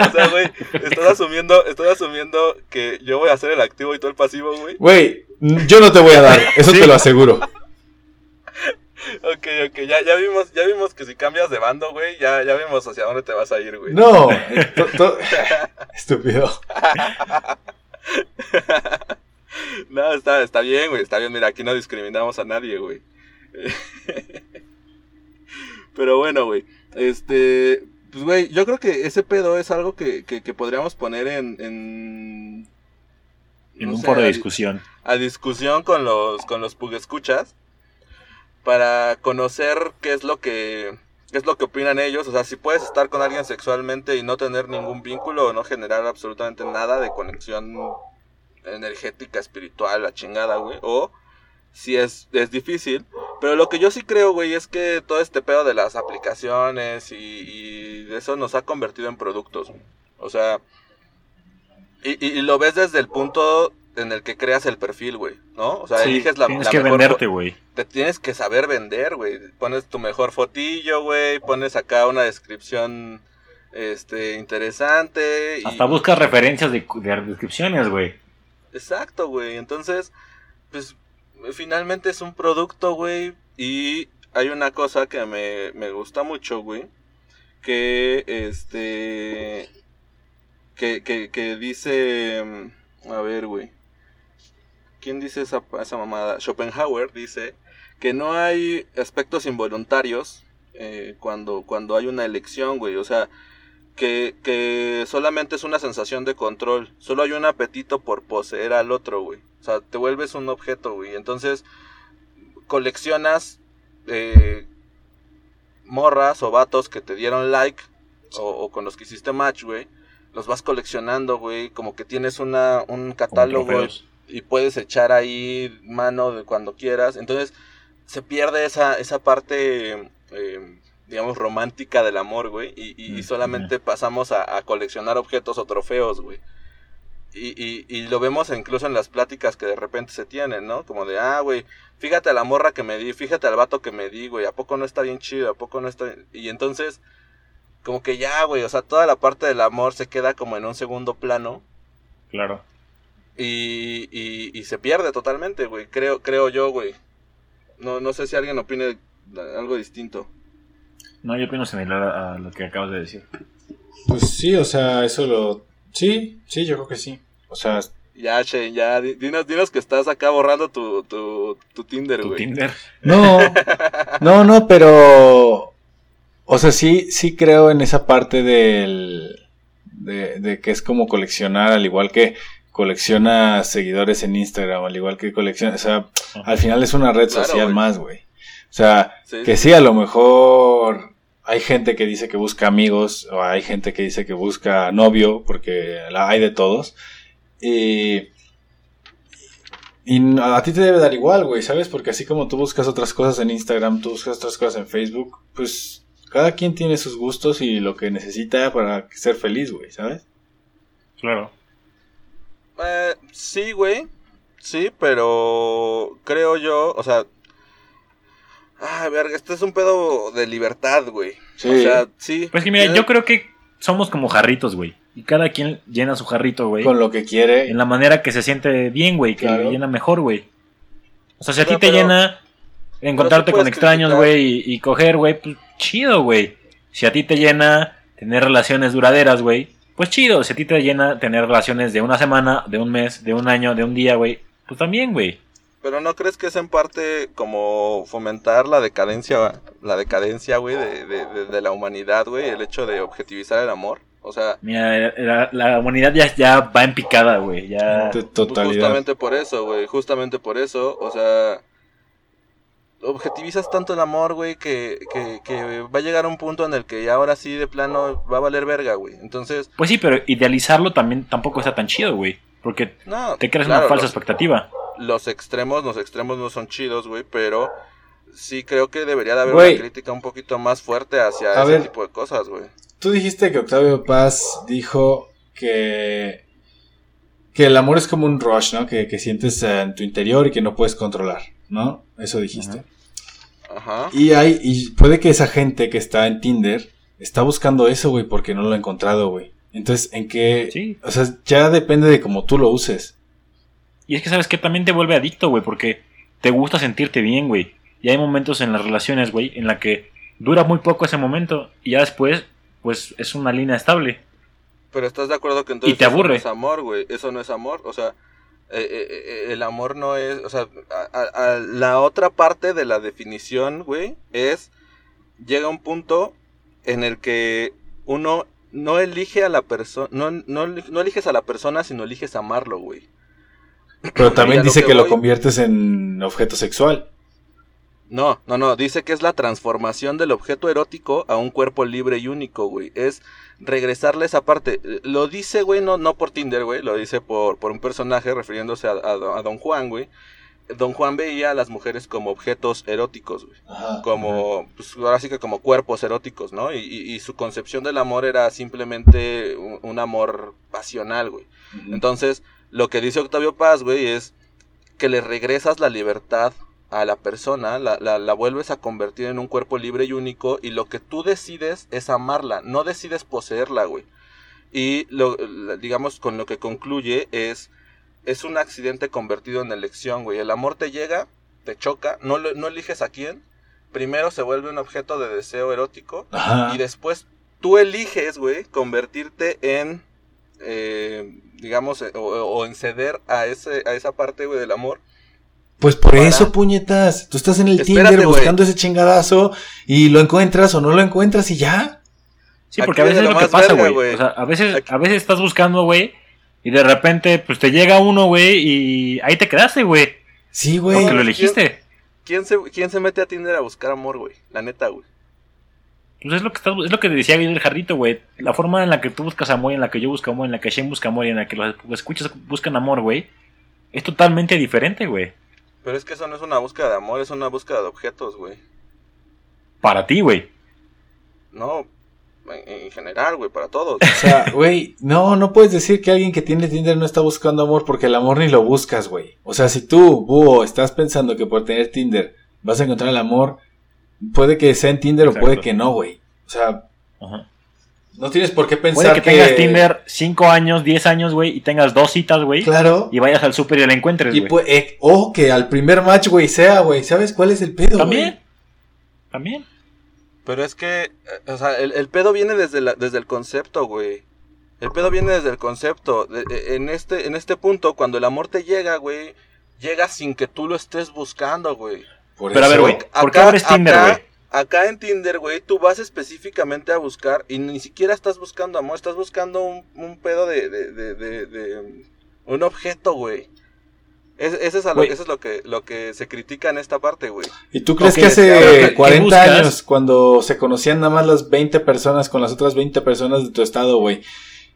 O sea, güey, estás asumiendo, estás asumiendo que yo voy a ser el activo y tú el pasivo, güey. güey, yo no te voy a dar, eso te lo aseguro. Ok, ok, ya, ya vimos, ya vimos que si cambias de bando, güey, ya, ya vimos hacia dónde te vas a ir, güey. No, to- to- estúpido. No, está, está bien, güey, está bien, mira, aquí no discriminamos a nadie, güey. Pero bueno, güey, este, pues, güey, yo creo que ese pedo es algo que, que, que podríamos poner en... en, En no un sé, foro de a- discusión. a discusión con los con los escuchas para conocer qué es lo que qué es lo que opinan ellos, o sea, si puedes estar con alguien sexualmente y no tener ningún vínculo o no generar absolutamente nada de conexión energética, espiritual, la chingada, güey, o si es, es difícil, pero lo que yo sí creo, güey, es que todo este pedo de las aplicaciones y, y de eso nos ha convertido en productos, güey. o sea, y, y- y lo ves desde el punto en el que creas el perfil, güey, ¿no? O sea, Sí, eliges la, tienes la que mejor venderte, güey. te tienes que saber vender, güey. Pones tu mejor fotillo, güey. Pones acá una descripción este interesante. Y... Hasta buscas referencias de, de descripciones, güey. Exacto, güey. Entonces, pues finalmente es un producto, güey. Y hay una cosa que me, me gusta mucho, güey. Que este. Que, que, que dice. mm, A ver, güey. ¿Quién dice esa, esa mamada? Schopenhauer dice que no hay aspectos involuntarios eh, cuando, cuando hay una elección, güey. O sea, que, que solamente es una sensación de control. Solo hay un apetito por poseer al otro, güey. O sea, te vuelves un objeto, güey. Entonces, coleccionas eh, morras o vatos que te dieron like o, o con los que hiciste match, güey. Los vas coleccionando, güey. Como que tienes una, un catálogo y puedes echar ahí mano de cuando quieras. Entonces se pierde esa, esa parte, eh, digamos, romántica del amor, güey. Y, y- y Mm, solamente pasamos a, a coleccionar objetos o trofeos, güey. Y, y, y lo vemos incluso en las pláticas que de repente se tienen, ¿no? Como de, ah, güey, fíjate a la morra que me di, fíjate al vato que me di, güey, ¿a poco no está bien chido? ¿A poco no está bien? Y entonces, como que ya, güey, o sea, toda la parte del amor se queda como en un segundo plano. Claro. Y, y, y se pierde totalmente, güey. Creo, creo yo, güey. No, no sé si alguien opine algo distinto. No, yo opino similar a, a lo que acabas de decir. Pues sí, o sea, eso lo... Sí, sí, yo creo que sí. O sea, Ya, Shane, ya, di- dinos, dinos que estás acá borrando tu, tu, tu Tinder, Tu güey. Tinder. no, no, no, pero... O sea, sí, sí creo en esa parte del... De, de que es como coleccionar, al igual que, colecciona seguidores en Instagram, al igual que colecciona, o sea, al final es una red Claro, social más, güey. O sea, Sí, que sí, a lo mejor hay gente que dice que busca amigos, o hay gente que dice que busca novio, porque la hay de todos. Y, y a ti te debe dar igual, güey, ¿sabes? Porque así como tú buscas otras cosas en Instagram, tú buscas otras cosas en Facebook, pues cada quien tiene sus gustos y lo que necesita para ser feliz, güey, ¿sabes? Claro. Eh, sí, güey. Sí, pero creo yo, o sea... Ah, verga, este es un pedo de libertad, güey. Sí. O sea, sí. Pues que mira, yo creo que somos como jarritos, güey. Y cada quien llena su jarrito, güey. Con lo que quiere. En la manera que se siente bien, güey. Que Claro. le llena mejor, güey. O sea, si a ti te pero- llena encontrarte con extraños, güey, y, y coger, güey, pues chido, güey. Si a ti te llena tener relaciones duraderas, güey, pues chido. Si a ti te llena tener relaciones de una semana, de un mes, de un año, de un día, güey, pues también, güey. Pero no crees que es en parte como fomentar la decadencia, la decadencia, güey, de, de, de- de la humanidad, güey, el hecho de objetivizar el amor. O sea, Mira, la, la humanidad ya, ya va en picada, güey. Ya. Totalidad. justamente por eso, güey, justamente por eso, o sea, objetivizas tanto el amor, güey, que, que, que va a llegar a un punto en el que ya ahora sí de plano va a valer verga, güey. Entonces, Pues sí, pero idealizarlo también tampoco está tan chido, güey. Porque no. te creas claro, una falsa los- expectativa. los extremos, los extremos no son chidos, güey, pero sí creo que debería de haber Güey. una crítica un poquito más fuerte hacia A ese ver. tipo de cosas, güey. Tú dijiste que Octavio Paz dijo que, que el amor es como un rush, ¿no? Que, que sientes en tu interior y que no puedes controlar, ¿no? Eso dijiste. Ajá. Y hay, y puede que esa gente que está en Tinder está buscando eso, güey, porque no lo ha encontrado, güey. Entonces, ¿en qué? Sí. O sea, ya depende de cómo tú lo uses. Y es que, ¿sabes que También te vuelve adicto, güey, porque te gusta sentirte bien, güey. Y hay momentos en las relaciones, güey, en la que dura muy poco ese momento y ya después, pues es una línea estable. Pero estás de acuerdo que entonces te eso aburre. no es amor, güey. Eso no es amor. O sea, eh, eh, eh, el amor no es. O sea, a- a- a la otra parte de la definición, güey, es. Llega un punto en el que uno no elige a la persona. No, no, no eliges a la persona, sino eliges amarlo, güey. Pero también lo dice que lo conviertes en objeto sexual. No, no, no, dice que es la transformación del objeto erótico a un cuerpo libre y único, güey. Es regresarle esa parte. Lo dice, güey, no, no por Tinder, güey, lo dice por, por un personaje refiriéndose a, a- a Don Juan, güey. Don Juan veía a las mujeres como objetos eróticos, güey. Como, pues ahora sí que como cuerpos eróticos, ¿no? Y, y- y su concepción del amor era simplemente un, un amor pasional, güey. Entonces, lo que dice Octavio Paz, güey, es que le regresas la libertad a la persona, la, la, la vuelves a convertir en un cuerpo libre y único, y lo que tú decides es amarla, no decides poseerla, güey. Y lo, digamos, con lo que concluye es, es un accidente convertido en elección, güey. El amor te llega, te choca, no, no eliges a quién, primero se vuelve un objeto de deseo erótico, Ajá. y después tú eliges, güey, convertirte en, eh, digamos, eh, o, o en ceder a, ese, a esa parte, güey, del amor. Pues por Para- eso, puñetas. Tú estás en el Espérate, Tinder buscando ese chingadazo y lo encuentras o no lo encuentras y ya. Sí, Aquí porque a veces es lo lo que pasa, güey. güey. O sea, a veces, Aquí- a veces estás buscando, güey, y de repente, pues te llega uno, güey, y ahí te quedaste, güey. Sí, güey. Porque lo ¿quién- elegiste. ¿Quién se, ¿Quién se mete a Tinder a buscar amor, güey? La neta, güey. Pues es lo que estás, es lo que decía bien el jarrito, güey. La forma en la que tú buscas amor, en la que yo busco amor, en la que Shane busca amor y en la que los escuchas buscan amor, güey, es totalmente diferente, güey. Pero es que eso no es una búsqueda de amor, es una búsqueda de objetos, güey. Para ti, güey. No, en, en general, güey, para todos. O sea, güey, no, no puedes decir que alguien que tiene Tinder no está buscando amor porque el amor ni lo buscas, güey. O sea, si tú, búho, estás pensando que por tener Tinder vas a encontrar el amor, puede que sea en Tinder o puede que no, güey. O sea, Ajá. no tienes por qué Puede pensar que tengas Tinder 5 años, 10 años, güey, y tengas dos citas, güey, Claro. y vayas al súper y la encuentres, Y güey. eh, o que al primer match, güey, sea, güey. ¿Sabes cuál es el pedo, güey? También. También. Pero es que, eh, o sea, el, el pedo viene desde, la, desde el concepto, güey. El pedo viene desde el concepto. De- de- en, este, en este punto, cuando el amor te llega, güey, llega sin que tú lo estés buscando, güey. Por Pero a ver, güey, ¿por qué Acá- abres Tinder, acá- güey? Acá en Tinder, güey, tú vas específicamente a buscar y ni siquiera estás buscando amor, estás buscando un, un pedo de, de, de, de- de- Un objeto, güey. Es, ese es a lo, eso es lo que, lo que se critica en esta parte, güey. ¿Y tú crees que hace ¿qué 40 buscas? años, cuando se conocían nada más las 20 personas con las otras 20 personas de tu estado, güey?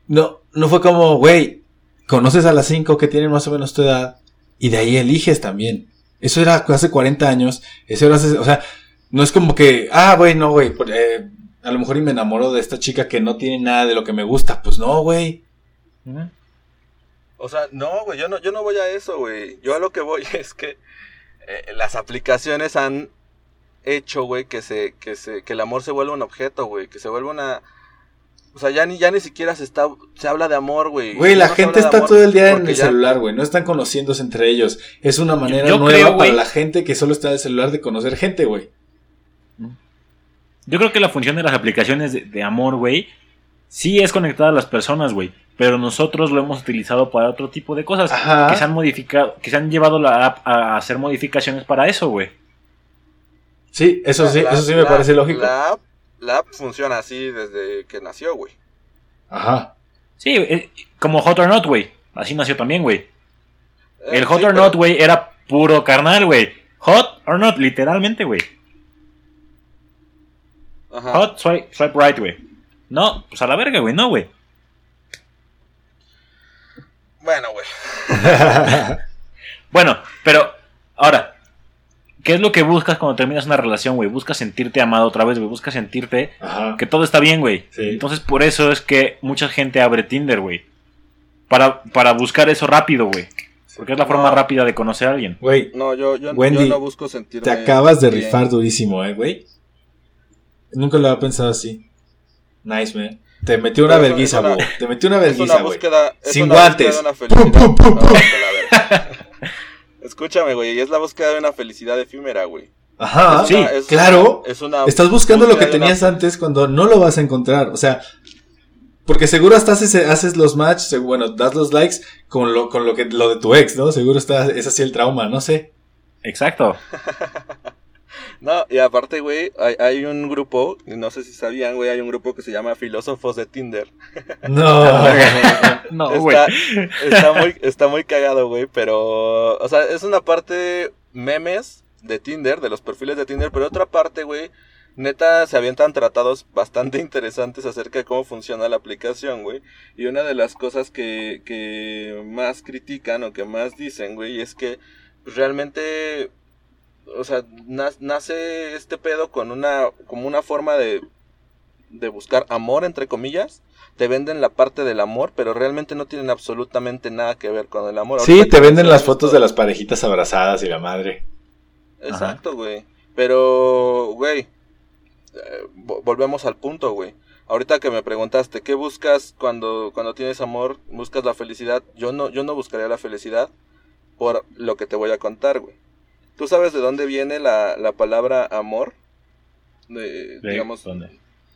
No, no fue como, güey, conoces a las 5 que tienen más o menos tu edad y de ahí eliges también. Eso era hace 40 años, eso era hace, o sea, no es como que, ah, güey, no, güey, eh, a lo mejor y me enamoro de esta chica que no tiene nada de lo que me gusta. Pues no, güey. Ujú. O sea, no, güey, yo no, yo no voy a eso, güey. Yo a lo que voy es que eh, las aplicaciones han hecho, güey, que se, que se, que el amor se vuelva un objeto, güey, que se vuelva una, o sea, ya ni, ya ni siquiera se está, se habla de amor, güey. Güey, la No gente está amor todo el día en el ya- celular, güey. No están conociéndose entre ellos. Es una manera yo nueva creo, para la gente que solo está en el celular de conocer gente, güey. Yo creo que la función de las aplicaciones de, de amor, güey, sí es conectar a las personas, güey. Pero nosotros lo hemos utilizado para otro tipo de cosas. Ajá. Que se han modificado, que se han llevado la app a hacer modificaciones para eso, güey. Sí, eso sí, La- eso sí me la- parece lógico. La app, la app funciona así desde que nació, güey. Ajá. Sí, eh, como Hot or Not, güey. Así nació también, güey. Eh, El Hot sí, or pero- Not, güey, era puro carnal, güey. Hot or Not, literalmente, güey. Ajá. Hot, swipe, swipe right, güey. No, pues a la verga, güey, no, güey. Bueno, güey. Bueno, pero ahora, ¿qué es lo que buscas cuando terminas una relación, güey? Buscas sentirte amado otra vez, güey. Buscas sentirte Ajá. que todo está bien, güey. Sí. Entonces, por eso es que mucha gente abre Tinder, güey. Para, para buscar eso rápido, güey. Porque es la forma No. rápida de conocer a alguien. Güey, No, yo, yo, Wendy, yo no busco sentirme te acabas de bien. rifar durísimo, eh, güey. Nunca lo había pensado así. Nice, man. Te metió una una- güey. Te metió una verguiza, güey. Sin una guantes. una Pum, pum, pum, No, verga. Escúchame, güey. y Es la búsqueda de una felicidad efímera, güey. Ajá. Es sí, una- es claro. una- es una Estás buscando lo que tenías antes cuando no lo vas a encontrar. O sea, porque seguro hasta haces, haces los match, se- bueno, das los likes con lo, con lo que, lo de tu ex, ¿no? Seguro está, es así el trauma, no sé. Exacto. No, y aparte, güey, hay, hay un grupo, no sé si sabían, güey, hay un grupo que se llama Filósofos de Tinder. No. No, güey. está, está muy, está muy cagado, güey, pero, o sea, es una parte memes de Tinder, de los perfiles de Tinder, pero otra parte, güey, neta, se avientan tratados bastante interesantes acerca de cómo funciona la aplicación, güey. Y una de las cosas que, que más critican o que más dicen, güey, es que pues, realmente, o sea, nace este pedo con una, como una forma de, de buscar amor, entre comillas. Te venden la parte del amor, pero realmente no tienen absolutamente nada que ver con el amor. Sí, Ahorita te venden las fotos de las parejitas abrazadas y la madre. Exacto, güey. Pero, güey, eh, vo- volvemos al punto, güey. Ahorita que me preguntaste, ¿qué buscas cuando, cuando tienes amor? ¿Buscas la felicidad? Yo no, yo no buscaría la felicidad por lo que te voy a contar, güey. ¿Tú sabes de dónde viene la, la palabra amor? De, ¿De digamos, dónde?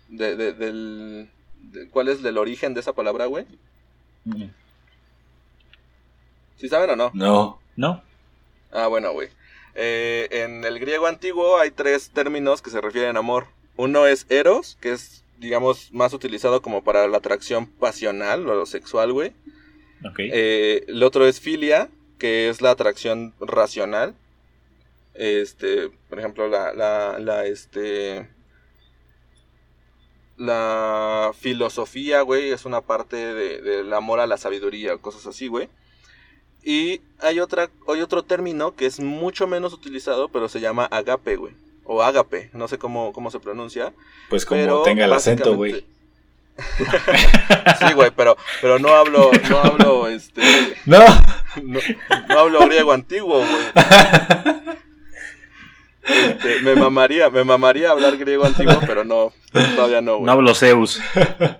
de, de- del, de- ¿cuál es el origen de esa palabra, güey? Mm, ¿Sí saben o no? No. No. Ah, bueno, güey. Eh, en el griego antiguo hay tres términos que se refieren a amor. Uno es eros, que es, digamos, más utilizado como para la atracción pasional o sexual, güey. Ok. Eh, el otro es filia, que es la atracción racional. Este, por ejemplo, la, la, la, este... La filosofía, güey, es una parte de- del amor a la sabiduría cosas así, güey. Y hay otra, hay otro término que es mucho menos utilizado, pero se llama agape, güey. O agape, no sé cómo, cómo se pronuncia. Pues como tenga el acento, güey. sí, güey, pero, pero no hablo, no hablo, este, No. no, no hablo griego antiguo, güey. Este, me mamaría, me mamaría hablar griego antiguo, pero no, todavía no, güey. No hablo Zeus.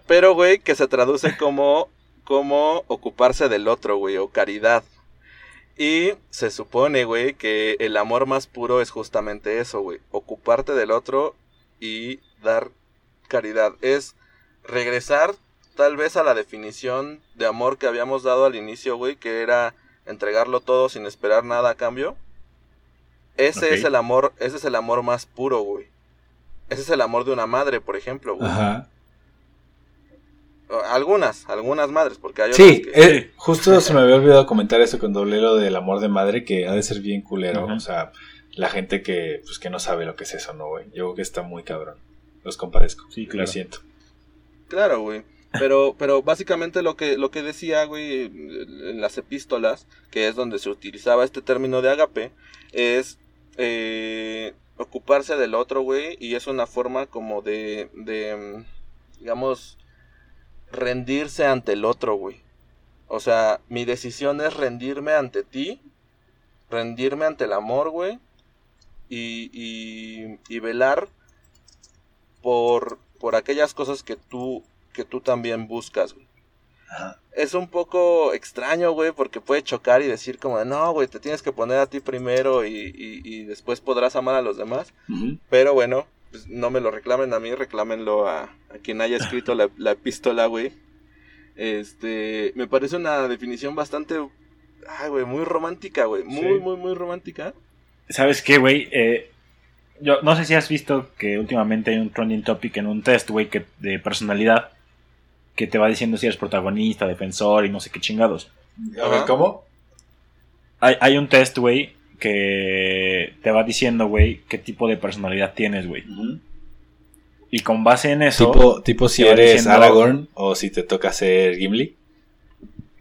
Pero, güey, que se traduce como, como ocuparse del otro, güey, o caridad. Y se supone, güey, que el amor más puro es justamente eso, güey. Ocuparte del otro y dar caridad. Es regresar tal vez a la definición de amor que habíamos dado al inicio, güey, que era entregarlo todo sin esperar nada a cambio. Ese es el amor, ese es el amor más puro, güey. Ese es el amor de una madre, por ejemplo, güey. Ajá. Algunas, algunas madres, porque hay Sí, otras que... eh, justo se me había olvidado comentar eso cuando hablé lo del amor de madre, que ha de ser bien culero. Ujú. O sea, la gente que, pues, que no sabe lo que es eso, ¿no, güey? Yo creo que está muy cabrón. Los compadezco. Sí, Lo claro. siento. Claro, güey. Pero, pero básicamente lo que, lo que decía, güey, en las epístolas, que es donde se utilizaba este término de agape, es eh, ocuparse del otro, güey, y es una forma como de, de, digamos, rendirse ante el otro, güey. O sea, mi decisión es rendirme ante ti, rendirme ante el amor, güey, y, y, y velar por, por aquellas cosas que tú, que tú también buscas, güey. Es un poco extraño, güey, porque puede chocar y decir como, no, güey, te tienes que poner a ti primero y, y, y después podrás amar a los demás. Pero bueno, pues no me lo reclamen a mí, reclámenlo a, a quien haya escrito la, la epístola, güey. Este, me parece una definición bastante, ay, güey, muy romántica, güey. Muy, Sí. muy, muy romántica. ¿Sabes qué, güey? Eh, yo no sé si has visto que últimamente hay un trending topic en un test, güey, que- de personalidad que te va diciendo si eres protagonista, defensor y no sé qué chingados. A ver. ¿cómo? Hay, hay un test, güey, que te va diciendo, güey, qué tipo de personalidad tienes, güey. Y con base en eso... Tipo, tipo si eres diciendo- Aragorn o si te toca ser Gimli.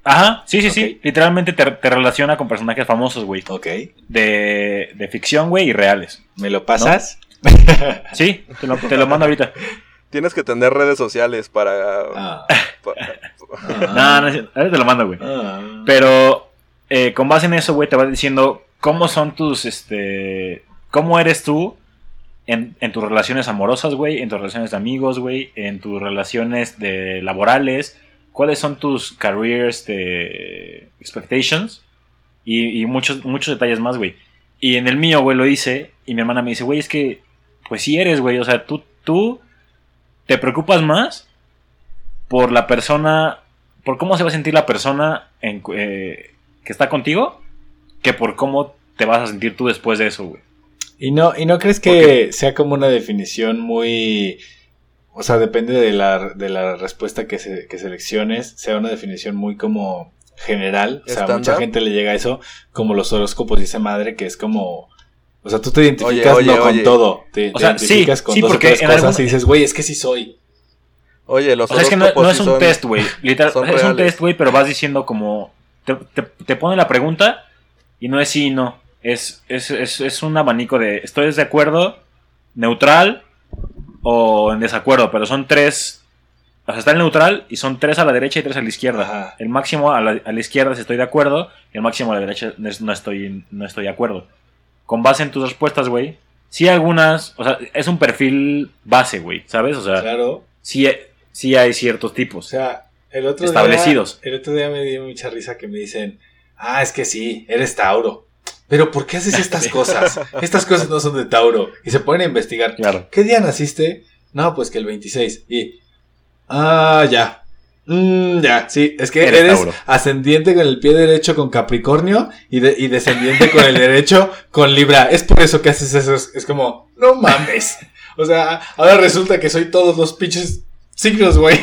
Ajá, sí, sí, sí. Literalmente te, te relaciona con personajes famosos, güey. Ok. De, de ficción, güey, y reales. ¿Me lo pasas? Sí, te lo, te lo mando ahorita. Tienes que tener redes sociales para... Ah. para- No, no, sí, ahorita te lo mando, güey. Ah. Pero eh, con base en eso, güey, te va diciendo cómo son tus, este, cómo eres tú en, en tus relaciones amorosas, güey, en tus relaciones de amigos, güey, en tus relaciones de laborales, cuáles son tus careers de expectations y, y muchos, muchos detalles más, güey. Y en el mío, güey, lo hice y mi hermana me dice, güey, es que, pues sí eres, güey, o sea, tú, tú te preocupas más por la persona, por cómo se va a sentir la persona en, eh, que está contigo, que por cómo te vas a sentir tú después de eso, güey. ¿Y no, ¿Y no crees que sea como una definición muy... O sea, depende de la, de la respuesta que, se, que selecciones, sea una definición muy como general. O sea, ¿Estándar? mucha gente le llega a eso, como los horóscopos dice madre, que es como... O sea, tú te identificas Oye, oye, no con oye. todo, te, O te sea, sí, identificas con sí, dos o porque tres en cosas algún- y dices, güey, es que sí soy. Oye, los O sea, es que no, no es sí un son- test, güey. Literal, son es un test, güey, pero vas diciendo como... Te, te, te pone la pregunta y no es sí y no. Es, es, es, es un abanico de estoy de acuerdo, neutral o en desacuerdo, pero son tres... O sea, está el neutral y son tres a la derecha y tres a la izquierda. Ajá. El máximo a la, a la izquierda es estoy de acuerdo y el máximo a la derecha no estoy, no estoy de acuerdo. Con base en tus respuestas, güey. Sí algunas, o sea, es un perfil base, güey, ¿sabes? O sea, Claro. sí, sí hay ciertos O tipos. sea, el otro Establecidos. Día, el otro día me dio mucha risa que me dicen, ah, es que sí, eres Tauro. Pero ¿por qué haces estas cosas? Estas cosas no son de Tauro. Y se ponen a investigar. Claro. ¿Qué día naciste? No, pues que el 26. Y, ah, ya. Mm, ya, sí, es que Eres ascendiente con el pie derecho con Capricornio y, de- y descendiente con el derecho con Libra. Es por eso que haces eso. Es, es como, no mames. O sea, ahora resulta que soy todos los pinches signos, güey.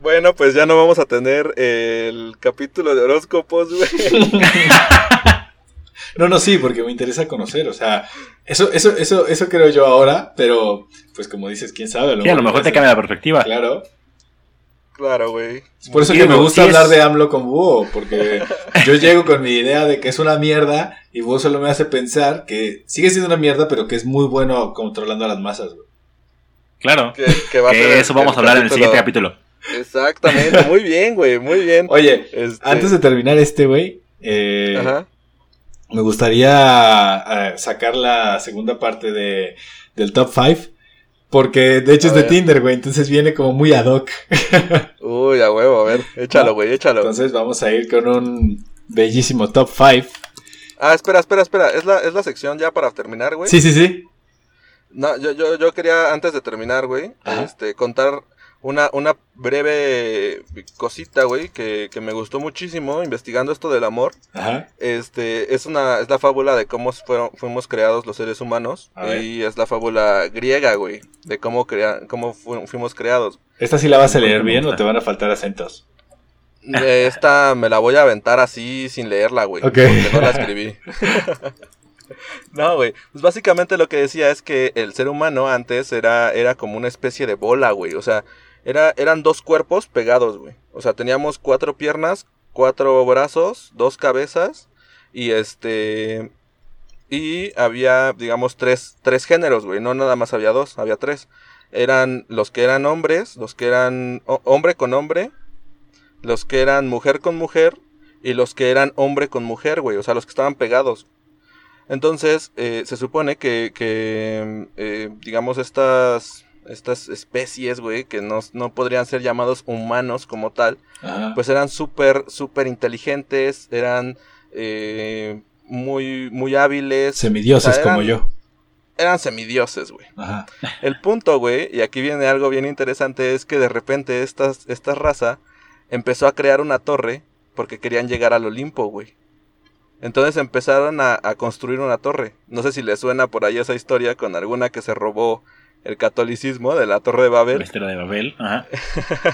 Bueno, pues ya no vamos a tener el capítulo de horóscopos, güey. No, no, sí, porque me interesa conocer, o sea, eso, eso, eso, eso creo yo ahora, pero, pues como dices, quién sabe. Sí, a lo mejor te cambia la perspectiva. Claro. Claro, güey. Es por eso que me gusta hablar es- de AMLO con Búho, porque yo llego con mi idea de que es una mierda y Búho solo me hace pensar que sigue siendo una mierda, pero que es muy bueno controlando a las masas, güey. Claro. Que, que va a ser Que el- eso vamos a hablar en el siguiente capítulo. Exactamente, muy bien, güey, muy bien. Oye, Este, antes de terminar este, güey, eh, Ajá. me gustaría eh, sacar la segunda parte de, del top 5. Porque de hecho A es de. Tinder, güey. Entonces viene como muy ad hoc. Uy, a huevo, a ver, échalo, güey, échalo. Entonces vamos a ir con un bellísimo top 5. Ah, espera, espera, espera. ¿Es la, es la sección ya para terminar, güey? Sí, sí, sí. No, yo, yo, yo quería, antes de terminar, güey, Ajá. este, contar una, una breve cosita, güey, que, que me gustó muchísimo investigando esto del amor. Ajá. Este, es una, es la fábula de cómo fueron, fuimos creados los seres humanos. Y es la fábula griega, güey, de cómo, crea, cómo fu- fuimos creados. ¿Esta sí la vas a leer bien o te van a faltar acentos? Eh, Esta me la voy a aventar así sin leerla, güey. Ok. Porque no la escribí. no, güey. Pues básicamente lo que decía es que el ser humano antes era, era como una especie de bola, güey. O sea, era, eran dos cuerpos pegados, güey. O sea, teníamos cuatro piernas, cuatro brazos, dos cabezas. Y este. Y había, digamos, tres, tres géneros, güey. No nada más había dos, había tres. Eran los que eran hombres, los que eran ho- hombre con hombre, los que eran mujer con mujer y los que eran hombre con mujer, güey, o sea, los que estaban pegados. Entonces, eh, se supone que, que eh, digamos, estas, estas especies, güey, que no, no podrían ser llamados humanos como tal, Ajá. pues eran súper, súper inteligentes, eran eh, muy, muy hábiles. Semidioses o sea, como yo. Eran semidioses, güey. Ajá. El punto, güey, y aquí viene algo bien interesante, es que de repente estas, esta raza empezó a crear una torre porque querían llegar al Olimpo, güey. Entonces empezaron a, a construir una torre. No sé si les suena por ahí esa historia con alguna que se robó el catolicismo de la torre de La Babel. historia de Babel. Ajá.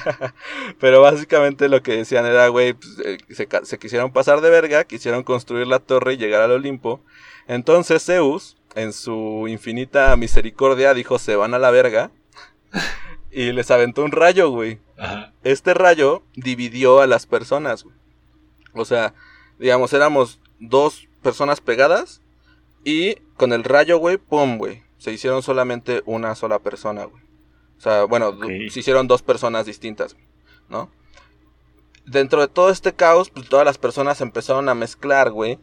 Pero básicamente lo que decían era, güey, pues, eh, se, quisieron pasar de verga, quisieron construir la torre y llegar al Olimpo. Entonces Zeus, en su infinita misericordia, dijo, se van a la verga. y les aventó un rayo, güey. Ajá. Este rayo dividió a las personas, güey. O sea, digamos, éramos dos personas pegadas y con el rayo, güey, pum, güey. Se hicieron solamente una sola persona, güey. O sea, bueno, se hicieron dos personas distintas, ¿no? Dentro de todo este caos, pues todas las personas empezaron a mezclar, güey.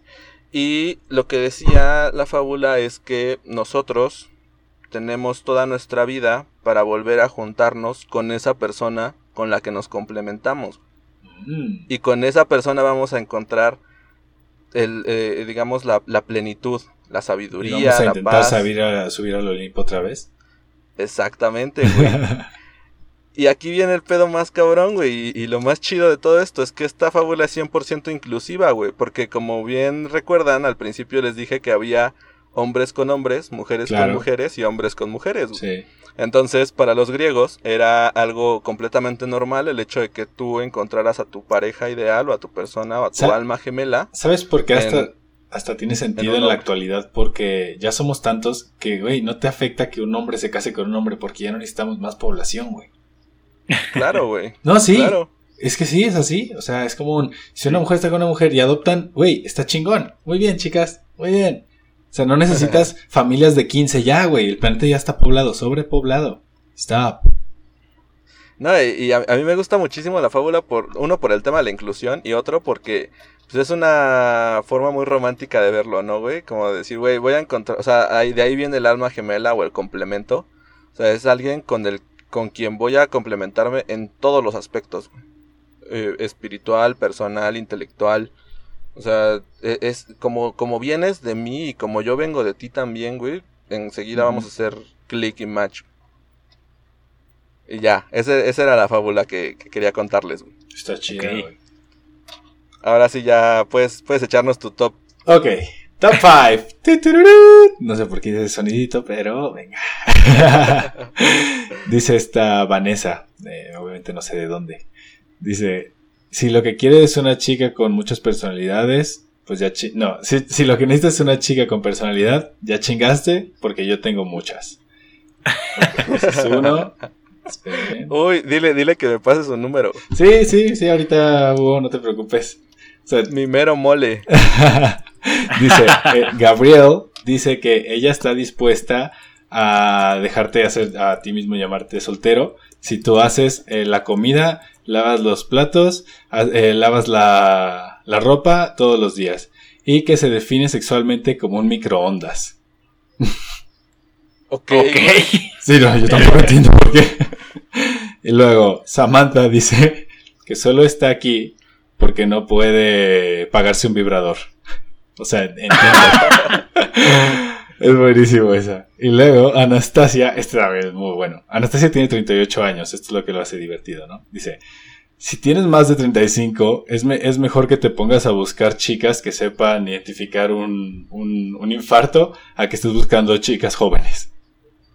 Y lo que decía la fábula es que nosotros tenemos toda nuestra vida para volver a juntarnos con esa persona con la que nos complementamos. Mm. Y con esa persona vamos a encontrar, el, eh, digamos, la, la plenitud, la Y sabiduría, vamos a la intentar paz. subir, a, subir al Olimpo otra vez. Exactamente, güey. y aquí viene el pedo más cabrón, güey. Y, y lo más chido de todo esto es que esta fábula es 100% inclusiva, güey. Porque como bien recuerdan, al principio les dije que había hombres con hombres, mujeres Claro. con mujeres y hombres con mujeres. Sí. Entonces, para los griegos era algo completamente normal el hecho de que tú encontraras a tu pareja ideal o a tu persona o a tu alma gemela. ¿Sabes por qué hasta, En- hasta tiene sentido en la actualidad? Porque ya somos tantos que, güey, no te afecta que un hombre se case con un hombre porque ya no necesitamos más población, güey. Claro, güey. No, sí. Claro. Es que sí, es así. O sea, es como un. Si una mujer está con una mujer y adoptan, güey, está chingón. Muy bien, chicas. Muy bien. O sea, no necesitas familias de 15 ya, güey. El planeta ya está poblado, sobrepoblado. Stop. No, y, a, a mí me gusta muchísimo la fábula por uno por el tema de la inclusión y otro porque pues es una forma muy romántica de verlo, ¿no, güey? Como decir, güey, voy a encontrar, o sea, ahí, de ahí viene el alma gemela o el complemento. O sea, es alguien con el con quien voy a complementarme en todos los aspectos. Eh, espiritual, personal, intelectual. O sea, e- es como como vienes de mí y como yo vengo de ti también, güey. Enseguida vamos a hacer click y match. Y ya, ese, esa era la fábula que, que quería contarles, güey. Está chido, güey. Ahora sí ya puedes, puedes echarnos tu top. Ok. Top 5. No sé por qué hice ese sonidito, pero venga. Dice esta Vanessa, eh, obviamente no sé de dónde. Dice, si lo que quieres es una chica con muchas personalidades, pues ya chi- No, si, si lo que necesitas es una chica con personalidad, ya chingaste, porque yo tengo muchas. Es uno. Uy, dile, dile que me pases un número. Sí, sí, sí, ahorita, Hugo, no te preocupes. O sea, Mi mero mole. dice, eh, Gabriel dice que ella está dispuesta a dejarte hacer a ti mismo llamarte soltero si tú haces eh, la comida, lavas los platos, eh, lavas la, la ropa todos los días y que se define sexualmente como un microondas. Ok. Ok. Sí, no, yo tampoco entiendo por qué. Y luego, Samantha dice que solo está aquí porque no puede pagarse un vibrador. O sea, entiendo. Es buenísimo esa. Y luego, Anastasia, este también es muy bueno. Anastasia tiene 38 años, esto es lo que lo hace divertido, ¿no? Dice, si tienes más de 35, es, me- es mejor que te pongas a buscar chicas que sepan identificar un, un, un infarto a que estés buscando chicas jóvenes.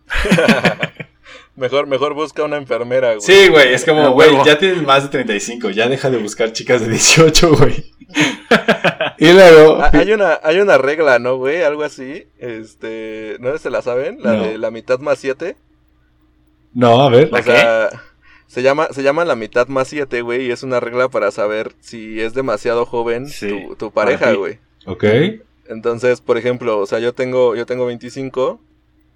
Mejor, mejor busca una enfermera, güey. Sí, güey, es como, güey, ya tienes más de 35, ya deja de buscar chicas de 18, güey. y luego... Ah, Hay una, hay una regla, ¿no, güey? Algo así. Este, ¿no se la saben? La No. de la mitad más siete. No, a ver. O sea, se llama, se llama la mitad más siete, güey, y es una regla para saber si es demasiado joven Sí. tu, tu pareja, güey. Ok. Entonces, por ejemplo, o sea, yo tengo, yo tengo 25,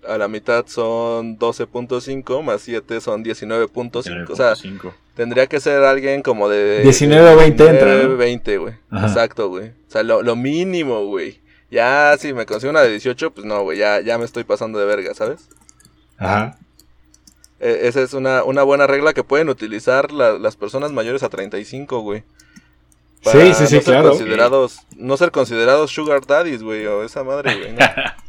a la mitad son 12.5, más 7 son 19.5. O sea, 9.5. tendría que ser alguien como de... 19 o 20 entra, 19, ¿no? 20, güey. Exacto, güey. O sea, lo, lo mínimo, güey. Ya si me consigo una de 18, pues no, güey, ya, ya me estoy pasando de verga, ¿sabes? Ajá. E- esa es una, una buena regla que pueden utilizar la- las personas mayores a 35, güey. Sí, sí, sí, no ser claro. Considerados, no ser considerados sugar daddies, güey, o esa madre, güey. ¿no?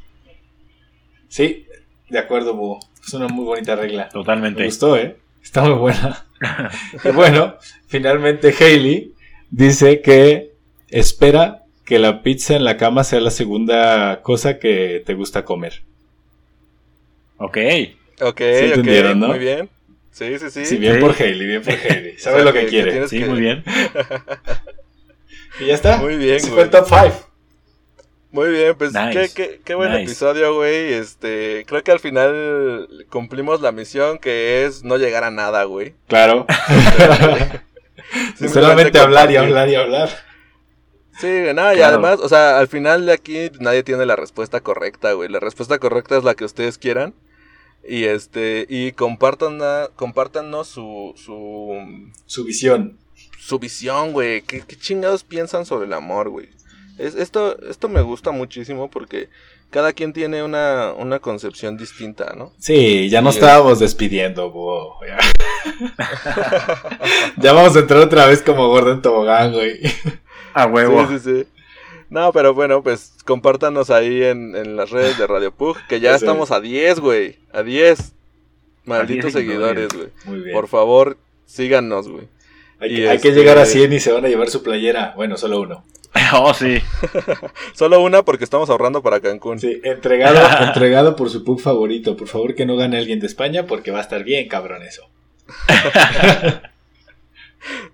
Sí, de acuerdo, Búho. Es una muy bonita regla. Me Totalmente. gustó, ¿eh? Está muy buena. y bueno, finalmente Hailey dice que espera que la pizza en la cama sea la segunda cosa que te gusta comer. Ok. Ok, Sí entendieron, ¿no? muy bien. Sí, sí, sí. Sí, bien Sí. por Hailey, bien por Hailey. O Sabe sea, lo que, quiere. Sí, que- muy bien. Y ya está. Muy bien, güey. fue el top 5. Muy bien, pues Nice. qué, qué, qué buen Nice. episodio, güey. Este, creo que al final cumplimos la misión que es no llegar a nada, güey. Claro. Solamente hablar y hablar y hablar. Sí, no, y Claro. además, o sea, al final de aquí nadie tiene la respuesta correcta, güey. La respuesta correcta es la que ustedes quieran. Y este, y compartan, compártanos su, su, Su visión. su visión, güey. ¿Qué, qué chingados piensan sobre el amor, güey? Es, esto, esto me gusta muchísimo porque cada quien tiene una, una concepción distinta, ¿no? Sí, ya nos Sí, estábamos despidiendo, Búho. Ya. ya vamos a entrar otra vez como Gordon Tobogán, güey. A huevo. Sí, sí, sí. No, pero bueno, pues compártanos ahí en, en las redes de Radio Pug, que ya estamos a 10, güey. A 10. Malditos 10 seguidores, seguidores. güey. Muy bien. Por favor, síganos, güey. hay, que, hay este- que llegar a 100 y se van a llevar su playera. Bueno, solo uno. Oh, sí. Solo una porque estamos ahorrando para Cancún. Sí, entregado, entregado por su pug favorito. Por favor, que no gane alguien de España porque va a estar bien cabrón eso.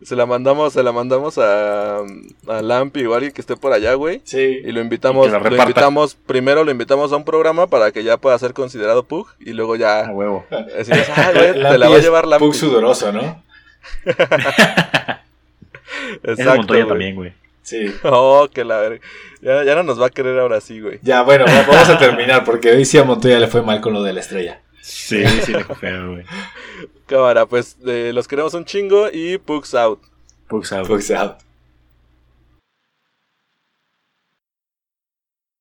Se la mandamos, se la mandamos a, a Lampi o a alguien que esté por allá, güey. Sí. Y lo invitamos, Y lo invitamos, primero lo invitamos a un programa para que ya pueda ser considerado Pug y luego A ya huevo. decimos, ah, güey, te la va a es llevar Lampi. Pug sudoroso, ¿no? Es Exacto, Montoya güey. también, güey. Sí. Oh, que la verga. Ya, ya no nos va a querer ahora sí, güey. Ya, bueno, va- vamos a terminar porque hoy sí a Montoya le fue mal con lo de la estrella. Sí, sí, le fue feo, güey. Cámara, pues eh, los queremos un chingo y Pugs out. Pugs out. Pugs out.